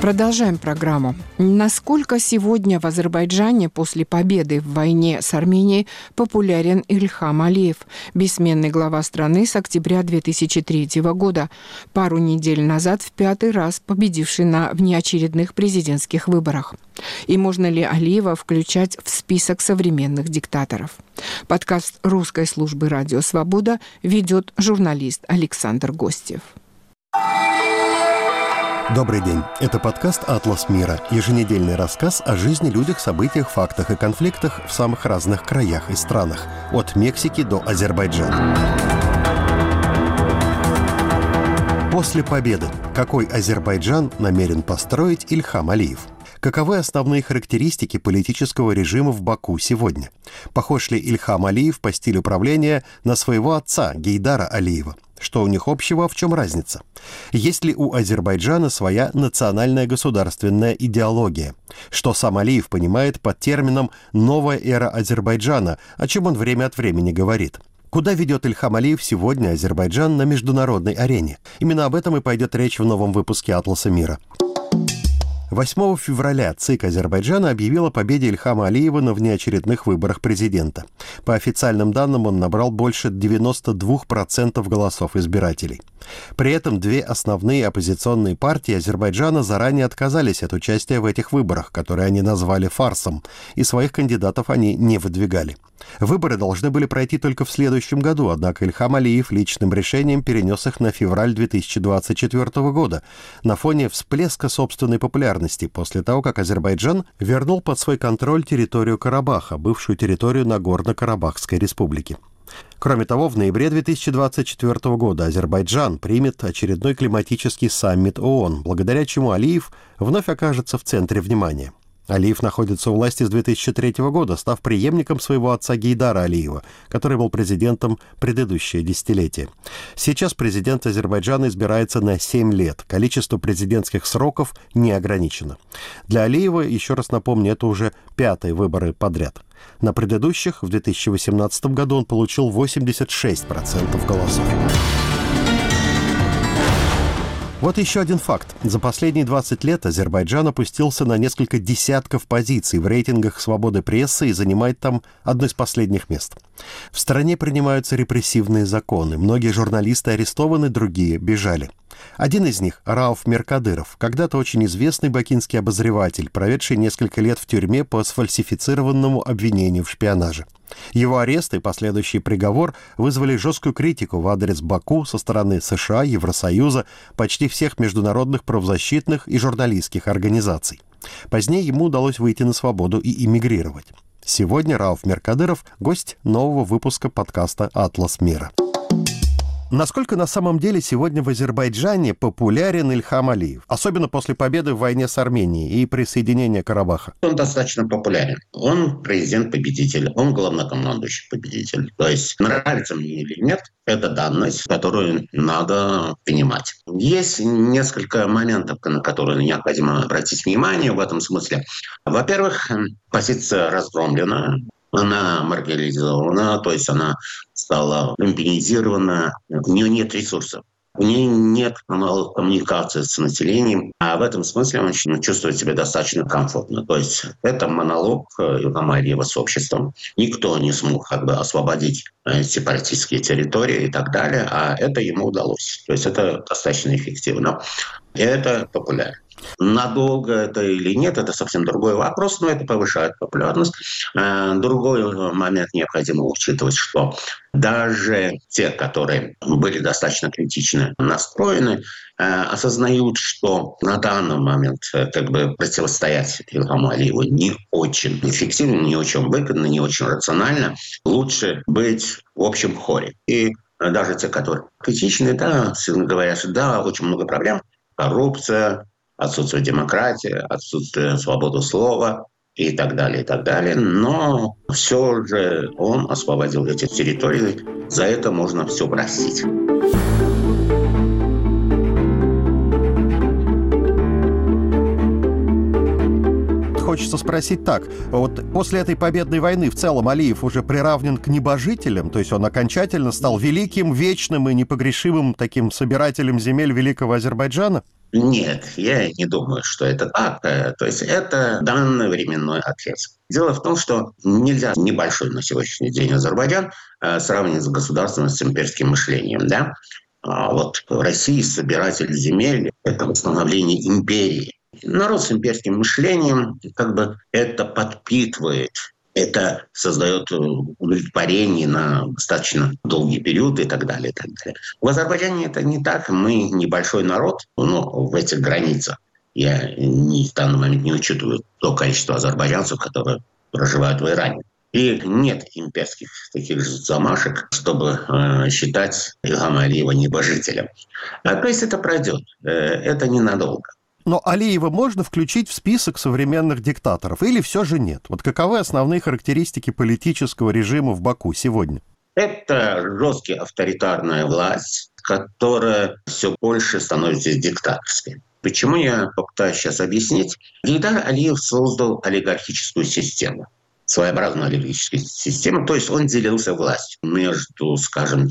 Продолжаем программу. Насколько сегодня в Азербайджане после победы в войне с Арменией популярен Ильхам Алиев, бессменный глава страны с октября 2003 года, пару недель назад в пятый раз победивший на внеочередных президентских выборах? И можно ли Алиева включать в список современных диктаторов? Подкаст русской службы «Радио Свобода» ведет журналист Александр Гостев. Добрый день. Это подкаст «Атлас мира» – еженедельный рассказ о жизни, людях, событиях, фактах и конфликтах в самых разных краях и странах, от Мексики до Азербайджана. После победы какой Азербайджан намерен построить Ильхам Алиев? Каковы основные характеристики политического режима в Баку сегодня? Похож ли Ильхам Алиев по стилю правления на своего отца Гейдара Алиева – что у них общего, в чем разница? Есть ли у Азербайджана своя национальная государственная идеология? Что сам Алиев понимает под термином «новая эра Азербайджана», о чем он время от времени говорит? Куда ведет Ильхам Алиев сегодня Азербайджан на международной арене? Именно об этом и пойдет речь в новом выпуске «Атласа мира». 8 февраля ЦИК Азербайджана объявил о победе Ильхама Алиева на внеочередных выборах президента. По официальным данным он набрал больше 92% голосов избирателей. При этом две основные оппозиционные партии Азербайджана заранее отказались от участия в этих выборах, которые они назвали фарсом, и своих кандидатов они не выдвигали. Выборы должны были пройти только в следующем году, однако Ильхам Алиев личным решением перенес их на февраль 2024 года на фоне всплеска собственной популярности после того, как Азербайджан вернул под свой контроль территорию Карабаха, бывшую территорию Нагорно-Карабахской республики. Кроме того, в ноябре 2024 года Азербайджан примет очередной климатический саммит ООН, благодаря чему Алиев вновь окажется в центре внимания. Алиев находится у власти с 2003 года, став преемником своего отца Гейдара Алиева, который был президентом предыдущее десятилетие. Сейчас президент Азербайджана избирается на 7 лет. Количество президентских сроков не ограничено. Для Алиева, еще раз напомню, это уже пятые выборы подряд. На предыдущих, в 2018 году, он получил 86% голосов. Вот еще один факт. За последние 20 лет Азербайджан опустился на несколько десятков позиций в рейтингах свободы прессы и занимает там одно из последних мест. В стране принимаются репрессивные законы. Многие журналисты арестованы, другие бежали. Один из них, Рауф Меркадыров, когда-то очень известный бакинский обозреватель, проведший несколько лет в тюрьме по сфальсифицированному обвинению в шпионаже. Его арест и последующий приговор вызвали жесткую критику в адрес Баку со стороны США, Евросоюза, почти всех международных правозащитных и журналистских организаций. Позднее ему удалось выйти на свободу и эмигрировать. Сегодня Рауф Меркадыров – гость нового выпуска подкаста «Атлас мира». Насколько на самом деле сегодня в Азербайджане популярен Ильхам Алиев, особенно после победы в войне с Арменией и присоединения Карабаха? Он достаточно популярен. Он президент-победитель, он главнокомандующий победитель. То есть нравится мне или нет, это данность, которую надо понимать. Есть несколько моментов, на которые необходимо обратить внимание в этом смысле. Во-первых, позиция разгромлена, она маргинализована, то есть она стала люмпинизирована, у нее нет ресурсов. у нее нет каналов коммуникации с населением, а в этом смысле он чувствует себя достаточно комфортно. То есть это монолог э, Илгама Алиева с обществом. Никто не смог как бы освободить э, сепаратистские территории и так далее, а это ему удалось. То есть это достаточно эффективно. Это популярно. Надолго это или нет, это совсем другой вопрос, но это повышает популярность. Э, другой момент необходимо учитывать, что даже те, которые были достаточно критично настроены, э, осознают, что на данный момент э, как бы противостоять Илхаму Алиеву не очень эффективно, не очень выгодно, не очень рационально. Лучше быть в общем хоре. И даже те, которые критичны, да, говорят, что да, очень много проблем, коррупция, отсутствие демократии, отсутствие свободы слова и так далее, и так далее. Но все же он освободил эти территории. За это можно все простить. Хочется спросить так. Вот после этой победной войны в целом Алиев уже приравнен к небожителям, то есть он окончательно стал великим, вечным и непогрешимым таким собирателем земель Великого Азербайджана? Нет, я не думаю, что это так. То есть это данный временной ответ. Дело в том, что нельзя небольшой на сегодняшний день Азербайджан э, сравнивать с государством с имперским мышлением. Да? А вот в России собиратель земель – это восстановление империи. Народ с имперским мышлением как бы это подпитывает это создает э, удовлетворение на достаточно долгий период и так далее. И так далее. В Азербайджане это не так. Мы небольшой народ, но в этих границах. Я не, в данный момент не учитываю то количество азербайджанцев, которые проживают в Иране. И нет имперских таких же замашек, чтобы э, считать Илгама Алиева небожителем. А, то есть это пройдет. Э, это ненадолго. Но Алиева можно включить в список современных диктаторов или все же нет? Вот каковы основные характеристики политического режима в Баку сегодня? Это жесткая авторитарная власть, которая все больше становится диктаторской. Почему я попытаюсь сейчас объяснить? Гейдар Алиев создал олигархическую систему своеобразную олигархическую систему, то есть он делился властью между, скажем,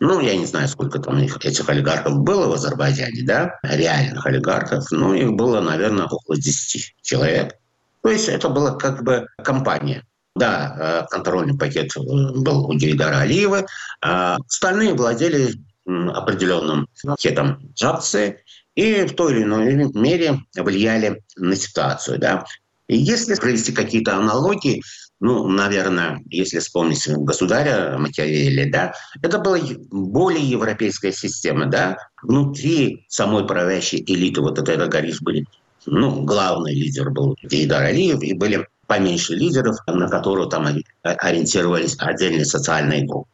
ну, я не знаю, сколько там их, этих олигархов было в Азербайджане, да, реальных олигархов. Ну, их было, наверное, около 10 человек. То есть это была как бы компания. Да, э, контрольный пакет э, был у Гейдара Алиева, а остальные владели определенным пакетом акций и в той или иной мере влияли на ситуацию. Да. И если провести какие-то аналогии, ну, наверное, если вспомнить государя Макиавелли, да, это была более европейская система, да, внутри самой правящей элиты вот этой Агариш были, ну, главный лидер был Гейдар Алиев, и были поменьше лидеров, на которых там ориентировались отдельные социальные группы.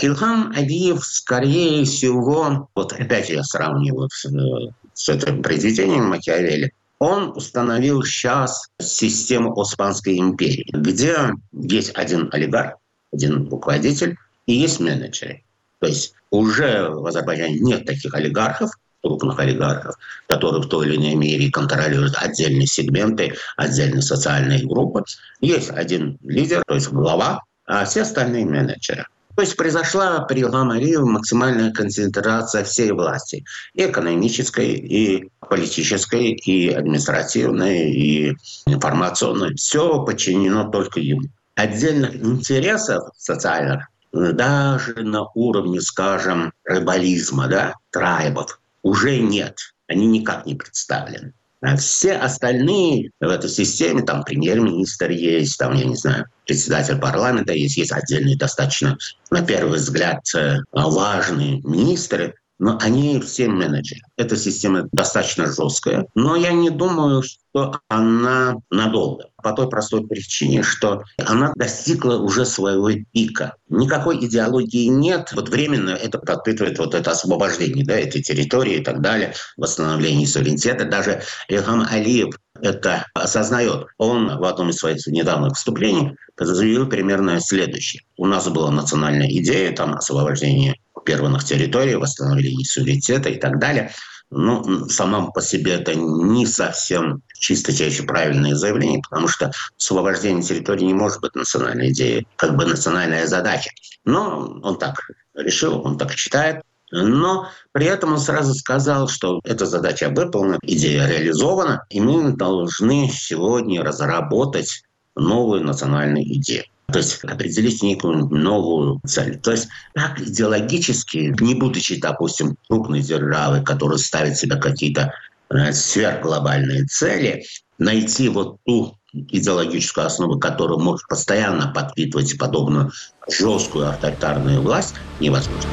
Илхам Алиев, скорее всего, вот опять я сравниваю с, э, с этим произведением Макиавелли, он установил сейчас систему Османской империи, где есть один олигарх, один руководитель и есть менеджеры. То есть уже в Азербайджане нет таких олигархов, крупных олигархов, которые в той или иной мере контролируют отдельные сегменты, отдельные социальные группы. Есть один лидер, то есть глава, а все остальные менеджеры. То есть произошла при Ламари максимальная концентрация всей власти. И экономической, и политической, и административной, и информационной. Все подчинено только ему. Отдельных интересов социальных даже на уровне, скажем, рыболизма, да, трайбов, уже нет. Они никак не представлены. А все остальные в этой системе, там премьер-министр есть, там, я не знаю, председатель парламента есть, есть отдельные достаточно, на первый взгляд, э, важные министры, но они все менеджеры. Эта система достаточно жесткая, но я не думаю, что она надолго. По той простой причине, что она достигла уже своего пика. Никакой идеологии нет. Вот временно это подпитывает вот это освобождение да, этой территории и так далее, восстановление суверенитета. Даже Илхам Алиев это осознает. Он в одном из своих недавних выступлений заявил примерно следующее. У нас была национальная идея там освобождения оккупированных территорий, восстановления суверенитета и так далее. Ну, сама по себе это не совсем чистотечие правильное заявление, потому что освобождение территории не может быть национальной идеей, как бы национальная задача. Но он так решил, он так считает. Но при этом он сразу сказал, что эта задача выполнена, идея реализована, и мы должны сегодня разработать новую национальную идею. То есть определить некую новую цель. То есть так идеологически, не будучи, допустим, крупной державой, которая ставит себе какие-то э, сверхглобальные цели, найти вот ту идеологическую основу, которая может постоянно подпитывать подобную жесткую авторитарную власть, невозможно.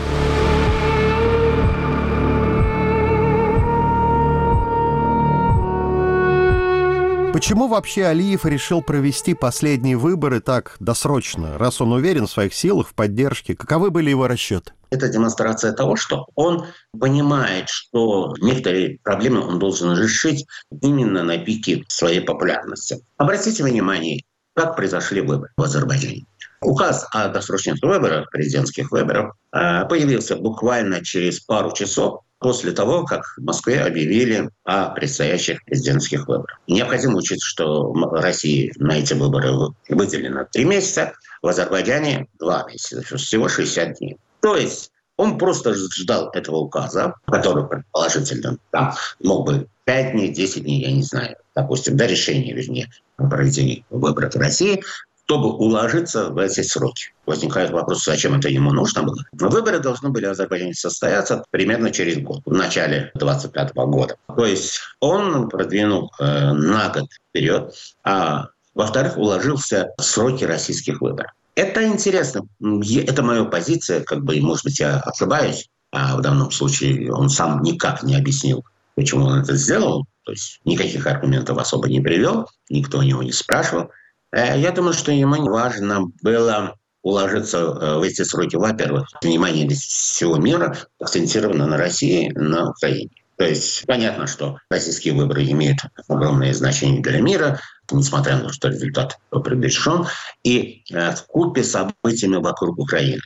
Почему вообще Алиев решил провести последние выборы так досрочно, раз он уверен в своих силах, в поддержке? Каковы были его расчеты? Это демонстрация того, что он понимает, что некоторые проблемы он должен решить именно на пике своей популярности. Обратите внимание, как произошли выборы в Азербайджане. Указ о досрочных выборах, президентских выборах, а, появился буквально через пару часов после того, как в Москве объявили о предстоящих президентских выборах. Необходимо учесть, что в России на эти выборы выделено три месяца, в Азербайджане два месяца, всего 60 дней. То есть он просто ждал этого указа, который, предположительно, там мог бы 5 дней, 10 дней, я не знаю, допустим, до решения, вернее, о проведении выборов в России, чтобы уложиться в эти сроки. Возникает вопрос, зачем это ему нужно было. Но выборы должны были в Азербайджане состояться примерно через год, в начале 25 года. То есть он продвинул э, на год вперед, а во-вторых, уложился в сроки российских выборов. Это интересно. Это моя позиция, как бы, может быть, я ошибаюсь. А в данном случае он сам никак не объяснил, почему он это сделал. То есть никаких аргументов особо не привел, никто у него не спрашивал. Э, я думаю, что ему важно было уложиться э, в эти сроки. Во-первых, внимание всего мира акцентировано на России, на Украине. То есть понятно, что российские выборы имеют огромное значение для мира, несмотря на то, что результат предрешен, и э, в купе событиями вокруг Украины.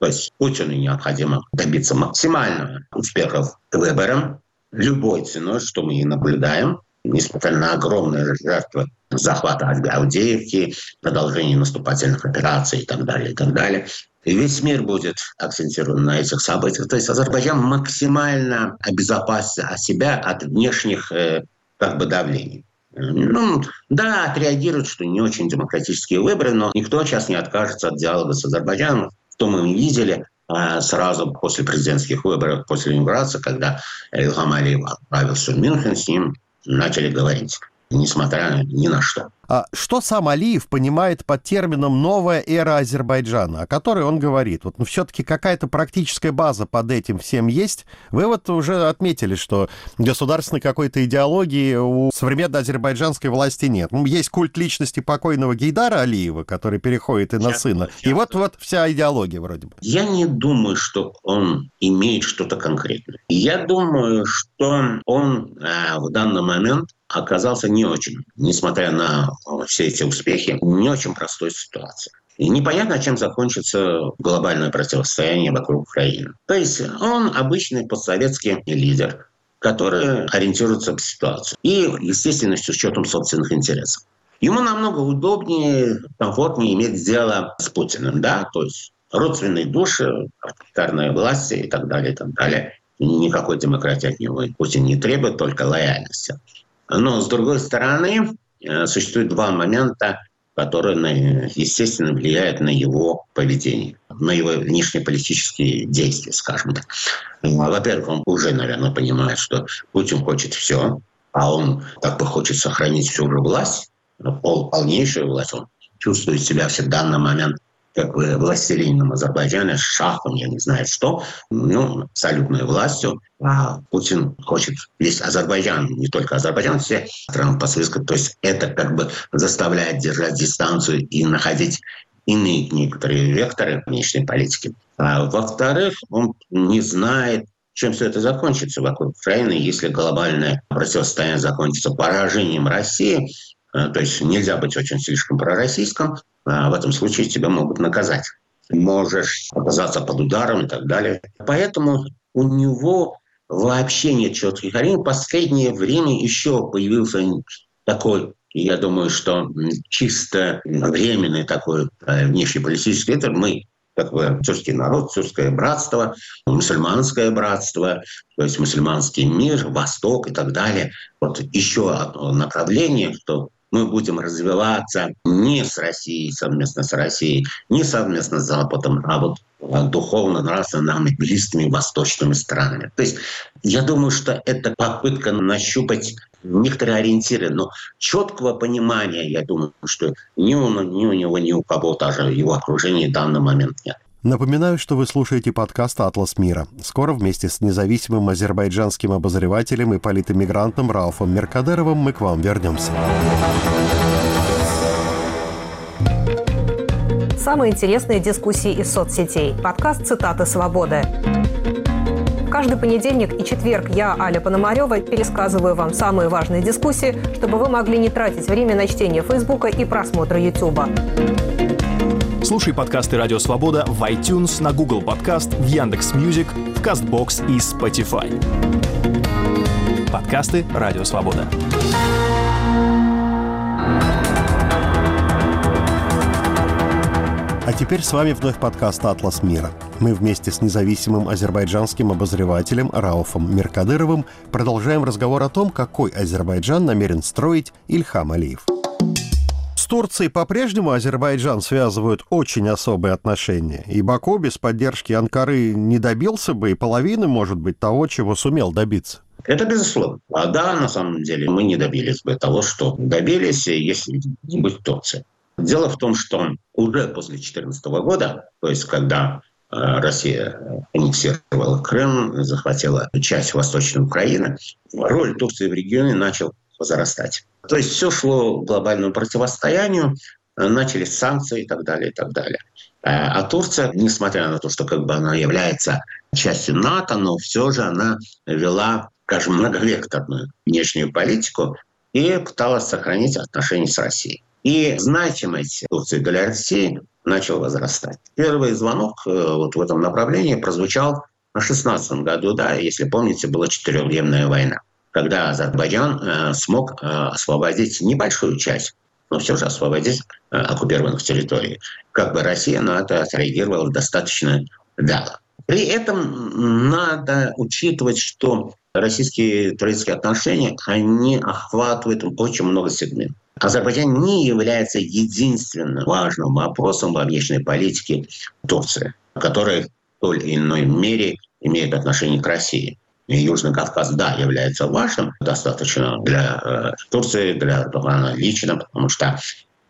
То есть Путину необходимо добиться максимального успеха к выборам любой ценой, что мы и наблюдаем, несмотря на огромные жертвы захвата Авдеевки, продолжение наступательных операций и так далее, и так далее. И весь мир будет акцентирован на этих событиях. То есть Азербайджан максимально обезопасит себя от внешних э, как бы давлений. Ну, да, отреагируют, что не очень демократические выборы, но никто сейчас не откажется от диалога с Азербайджаном. Что мы видели а, сразу после президентских выборов, после инаугурации, когда Ильхам Алиев отправился в Мюнхен, с ним начали говорить несмотря ни на что. А что сам Алиев понимает под термином «новая эра Азербайджана», о которой он говорит? Вот ну, все-таки какая-то практическая база под этим всем есть. Вы вот уже отметили, что государственной какой-то идеологии у современной азербайджанской власти нет. Ну, есть культ личности покойного Гейдара Алиева, который переходит и на сейчас, сына. Сейчас. И вот, вот вся идеология вроде бы. Я не думаю, что он имеет что-то конкретное. Я думаю, что он э, в данный момент оказался не очень, несмотря на все эти успехи, не очень простой ситуации. И непонятно, чем закончится глобальное противостояние вокруг Украины. То есть он обычный постсоветский лидер, который ориентируется в ситуацию. И, естественно, с учетом собственных интересов. Ему намного удобнее, комфортнее иметь дело с Путиным, да, то есть родственные души, авторитарная власть и так далее, и так далее. Никакой демократии от него Путин не требует, только лояльности. Но, с другой стороны, э, существует два момента, которые, естественно, влияют на его поведение, на его внешнеполитические действия, скажем так. Во-первых, он уже, наверное, понимает, что Путин хочет все, а он как бы хочет сохранить всю же власть, полнейшую власть. Он чувствует себя всегда на момент как бы властелином Азербайджана, шахом, я не знаю что, ну, абсолютной властью. А Путин хочет весь Азербайджан, не только Азербайджан, все страны постсоветского. То есть это как бы заставляет держать дистанцию и находить иные некоторые векторы внешней политики. А во-вторых, он не знает, чем все это закончится вокруг Украины, если глобальное противостояние закончится поражением России, э, то есть нельзя быть очень слишком пророссийским, а в этом случае тебя могут наказать. Можешь оказаться под ударом и так далее. Поэтому у него вообще нет четких ориентиров. В последнее время еще появился такой, я думаю, что чисто временный такой э, внешнеполитический ветер. Мы как бы тюркский народ, тюркское братство, мусульманское братство, то есть мусульманский мир, Восток и так далее. Вот еще одно направление, что мы будем развиваться не с Россией, совместно с Россией, не совместно с Западом, а вот духовно, нравственно нам близкими восточными странами. То есть я думаю, что это попытка нащупать некоторые ориентиры, но четкого понимания, я думаю, что ни у, ни у него, ни у кого даже его окружении в данный момент нет. Напоминаю, что вы слушаете подкаст «Атлас мира». Скоро вместе с независимым азербайджанским обозревателем и политэмигрантом Рауфом Меркадеровым мы к вам вернемся. Самые интересные дискуссии из соцсетей. Подкаст «Цитаты свободы». Каждый понедельник и четверг я, Аля Пономарева, пересказываю вам самые важные дискуссии, чтобы вы могли не тратить время на чтение Фейсбука и просмотра Ютуба. Слушай подкасты «Радио Свобода» в iTunes, на Google Подкаст, в Яндекс Music, в Castbox и Spotify. Подкасты «Радио Свобода». А теперь с вами вновь подкаст «Атлас мира». Мы вместе с независимым азербайджанским обозревателем Рауфом Меркадыровым продолжаем разговор о том, какой Азербайджан намерен строить Ильхам Алиев. Турцией по-прежнему Азербайджан связывают очень особые отношения. И Баку без поддержки Анкары не добился бы и половины, может быть, того, чего сумел добиться. Это безусловно. А да, на самом деле, мы не добились бы того, что добились, если не быть Турции. Дело в том, что уже после 2014 года, то есть когда э, Россия аннексировала Крым, захватила часть Восточной Украины, роль Турции в регионе начал возрастать. То есть все шло к глобальному противостоянию, начались санкции и так далее, и так далее. Э, а Турция, несмотря на то, что как бы она является частью НАТО, но все же она вела, скажем, многовекторную внешнюю политику и пыталась сохранить отношения с Россией. И значимость Турции для России начала возрастать. Первый звонок э, вот в этом направлении прозвучал в 2016 году, да, если помните, была четырехдневная война когда Азербайджан э, смог э, освободить небольшую часть, но все же освободить э, оккупированных территорий. Как бы Россия на это отреагировала достаточно вяло. При этом надо учитывать, что российские турецкие отношения, они охватывают очень много сегментов. Азербайджан не является единственным важным вопросом во внешней политике Турции, который в той или иной мере имеет отношение к России. Южный Кавказ, да, является важным достаточно для э, Турции, для Эрдогана лично, потому что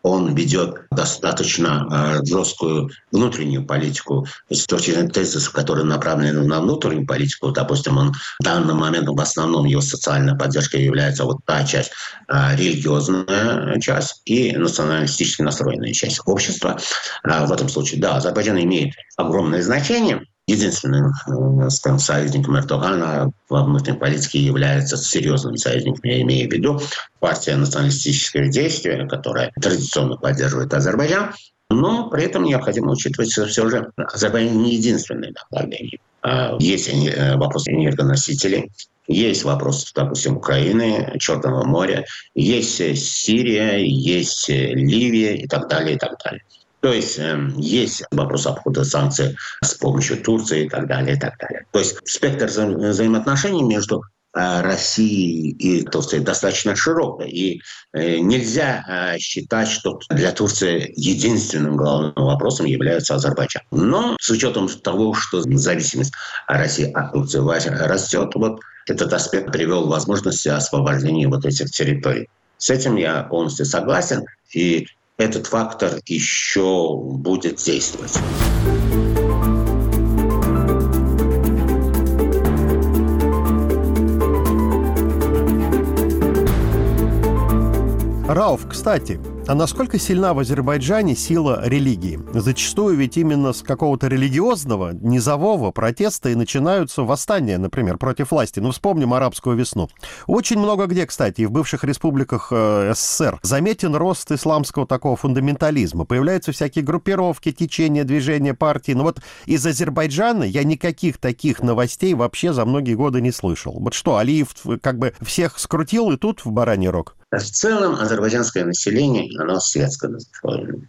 он ведет достаточно э, жесткую внутреннюю политику. С точки зрения тезисов, которые направлены на внутреннюю политику, допустим, он в данный момент в основном его социальная поддержка является вот та часть, э, религиозная часть и националистически настроенная часть общества. Э, в этом случае, да, Азербайджан имеет огромное значение – единственным э, скажем, союзником Эрдогана во внутренней политике является серьезным союзником, я имею в виду партия националистического действия, которая традиционно поддерживает Азербайджан, но при этом необходимо учитывать, что все же Азербайджан не единственное направление. А есть э, вопрос энергоносителей, есть вопрос, допустим, Украины, Черного моря, есть Сирия, есть Ливия и так далее, и так далее. То есть э, есть вопрос обхода санкций с помощью Турции и так далее, и так далее. То есть спектр вза- взаимоотношений между э, Россией и Турцией достаточно широкий. И э, нельзя э, считать, что для Турции единственным главным вопросом является Азербайджан. Но с учетом того, что зависимость России от Турции растет, вот этот аспект привел к возможности освобождения вот этих территорий. С этим я полностью согласен. И этот фактор еще будет действовать. Рауф, кстати, а насколько сильна в Азербайджане сила религии? Зачастую ведь именно с какого-то религиозного, низового протеста и начинаются восстания, например, против власти. Ну, вспомним арабскую весну. Очень много где, кстати, и в бывших республиках э, СССР заметен рост исламского такого фундаментализма. Появляются всякие группировки, течения, движения, партии. Но вот из Азербайджана я никаких таких новостей вообще за многие годы не слышал. Вот что, Алиев как бы всех скрутил и тут в бараний рог? В целом азербайджанское население, оно светское населения.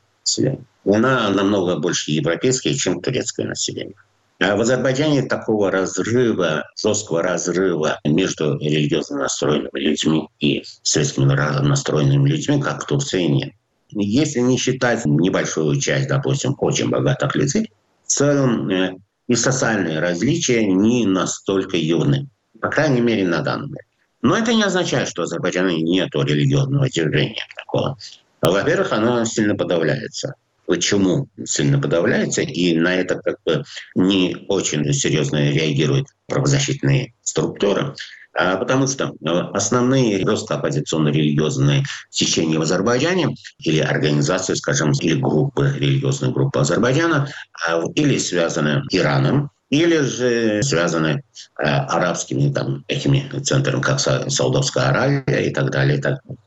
Она намного больше европейское, чем турецкое население. А в Азербайджане такого разрыва, жесткого разрыва между религиозно настроенными людьми и светскими настроенными людьми, как в Турции, нет. Если не считать небольшую часть, допустим, очень богатых людей, в целом э, и социальные различия не настолько явны. По крайней мере, на данный момент. Но это не означает, что в Азербайджане нет религиозного движения такого. Во-первых, оно сильно подавляется. Почему сильно подавляется? И на это как бы не очень серьезно реагируют правозащитные структуры. А потому что э, основные оппозиционно-религиозные течения в Азербайджане или организации, скажем, или группы, религиозные группы Азербайджана, а, или связаны Ираном, или же связаны э, арабскими там, такими центрами, как Саудовская Аравия и так далее. И так далее.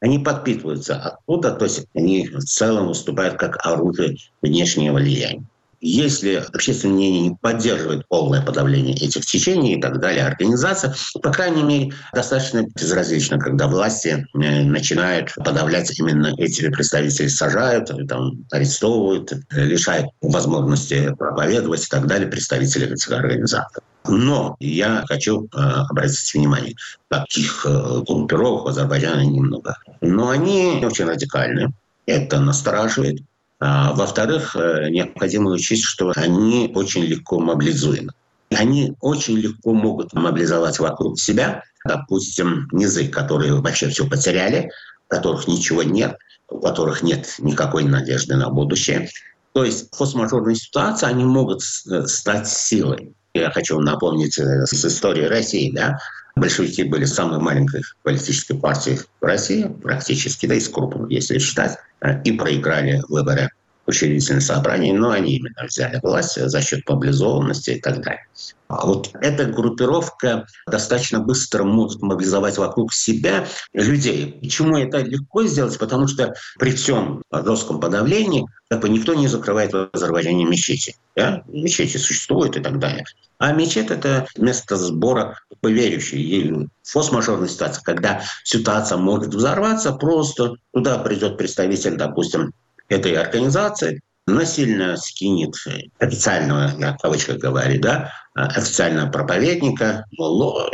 Они подпитываются оттуда, то есть они в целом выступают как оружие внешнего влияния. Если общественное мнение не поддерживает полное подавление этих течений и так далее, организация, по крайней мере, достаточно безразлично, когда власти э, начинают подавлять именно эти представителей, сажают, там, арестовывают, лишают возможности проповедовать и так далее представителей этих организаций. Но я хочу э, обратить внимание, таких э, группировок в Азербайджане немного. Но они очень радикальны. Это настораживает. А, во-вторых, э, необходимо учесть, что они очень легко мобилизуемы. Они очень легко могут мобилизовать вокруг себя, допустим, низы, которые вообще все потеряли, у которых ничего нет, у которых нет никакой надежды на будущее. То есть в форс-мажорной ситуации они могут э, стать силой. Я хочу напомнить э, с истории России, да, большевики были самой маленькой политической партией в России, практически, да, из крупных, если считать, э, и проиграли выборы учредительное собрание, но они именно взяли власть за счет мобилизованности и так далее. А вот эта группировка достаточно быстро может мобилизовать вокруг себя людей. Почему это легко сделать? Потому что при всем жестком подавлении как бы никто не закрывает в Азербайджане мечети. Да? Мечети существуют и так далее. А мечеть – это место сбора поверующих. И форс-мажорная ситуация, когда ситуация может взорваться, просто туда придет представитель, допустим, этой организации, насильно скинет официального, я в кавычках говорю, да, официального проповедника,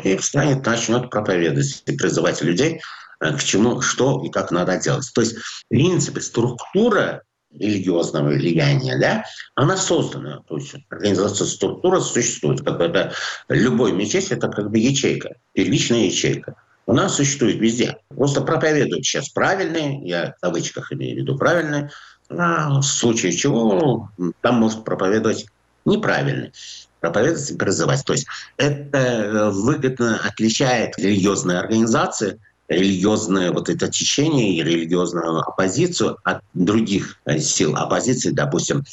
и встанет, начнет проповедовать и призывать людей э, к чему, что и как надо делать. То есть, в принципе, структура религиозного влияния, да, она создана. То есть организация структура существует. Как это любой мечеть – это как бы ячейка, первичная ячейка. У нас существует везде. Просто проповедуют сейчас правильные, я в кавычках имею в виду правильные, в случае чего там может проповедовать неправильный проповедовать и призывать. То есть это выгодно отличает религиозные организации – религиозное вот это течение и религиозную оппозицию от других э, сил оппозиции, допустим,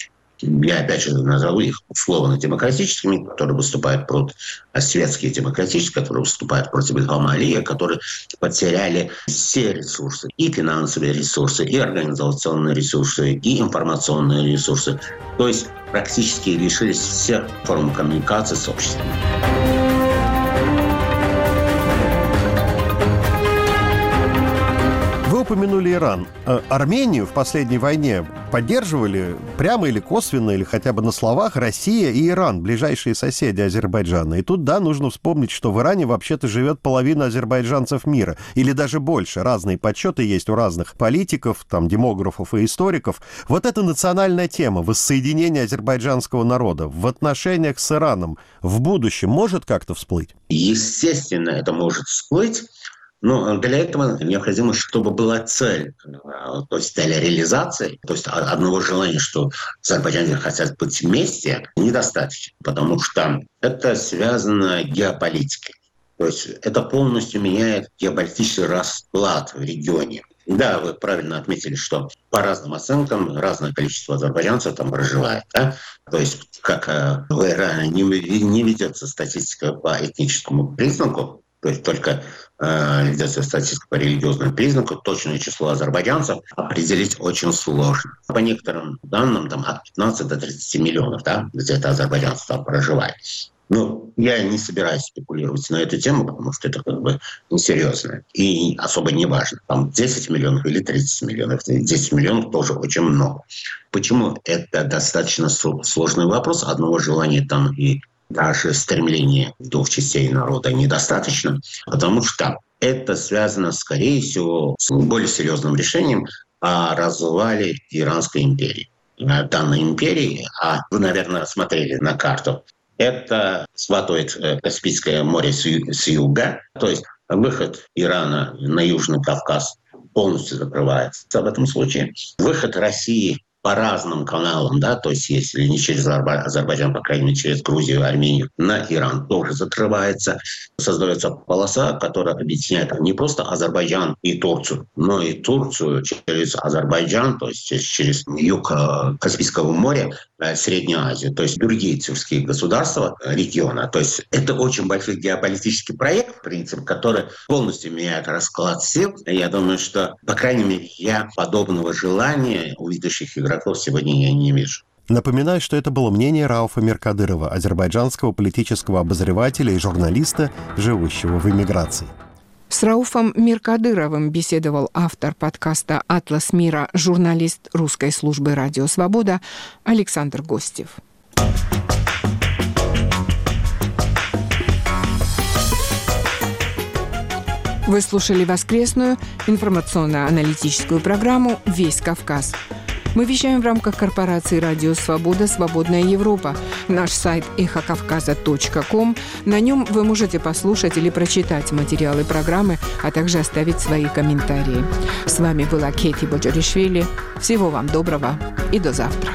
я опять же назову их условно-демократическими, которые выступают против а светские демократические, которые выступают против Ильхама Алия, которые потеряли все ресурсы, и финансовые ресурсы, и организационные ресурсы, и информационные ресурсы. То есть практически лишились всех форм коммуникации с обществом. Упомянули Иран. Э, Армению в последней войне поддерживали прямо или косвенно, или хотя бы на словах Россия и Иран, ближайшие соседи Азербайджана. И тут, да, нужно вспомнить, что в Иране вообще-то живет половина азербайджанцев мира, или даже больше. Разные подсчеты есть у разных политиков, там, демографов и историков. Вот эта национальная тема воссоединения азербайджанского народа в отношениях с Ираном в будущем может как-то всплыть? Естественно, это может всплыть. Но для этого необходимо, чтобы была цель, то есть цель реализации, то есть одного желания, что Азербайджане хотят быть вместе, недостаточно, потому что это связано геополитикой. То есть это полностью меняет геополитический расклад в регионе. Да, вы правильно отметили, что по разным оценкам разное количество азербайджанцев там проживает. Да? То есть, как э, в Иране не, не ведется статистика по этническому признаку, то есть только э, ведется статистика по религиозному признаку, точное число азербайджанцев определить очень сложно. По некоторым данным, там от 15 до 30 миллионов, да, где-то азербайджанцев там проживает. Ну, я не собираюсь спекулировать на эту тему, потому что это как бы несерьезно и особо не важно. Там 10 миллионов или 30 миллионов. 10 миллионов тоже очень много. Почему это достаточно сложный вопрос? Одного желания там и даже стремления двух частей народа недостаточно, потому что это связано, скорее всего, с более серьезным решением о развале Иранской империи. Данной империи, а вы, наверное, смотрели на карту, это схватывает э, Каспийское море с юга, то есть выход Ирана на Южный Кавказ полностью закрывается в этом случае. Выход России по разным каналам, да, то есть если не через Азербайджан, по крайней мере, через Грузию, Армению, на Иран тоже закрывается. Создается полоса, которая объединяет не просто Азербайджан и Турцию, но и Турцию через Азербайджан, то есть через юг э, Каспийского моря, э, Среднюю Азию, то есть другие тюркские государства региона. То есть это очень большой геополитический проект, в принципе, который полностью меняет расклад сил. Я думаю, что, по крайней мере, я подобного желания у ведущих игроков игроков сегодня я не вижу. Напоминаю, что это было мнение Рауфа Меркадырова, азербайджанского политического обозревателя и журналиста, живущего в эмиграции. С Рауфом Меркадыровым беседовал автор подкаста «Атлас мира», журналист русской службы «Радио Свобода» Александр Гостев. Вы слушали воскресную информационно-аналитическую программу «Весь Кавказ». Мы вещаем в рамках корпорации «Радио Свобода. Свободная Европа». Наш сайт эхокавказа.ком. На нем вы можете послушать или прочитать материалы программы, а также оставить свои комментарии. С вами была Кейти Боджоришвили. Всего вам доброго и до завтра.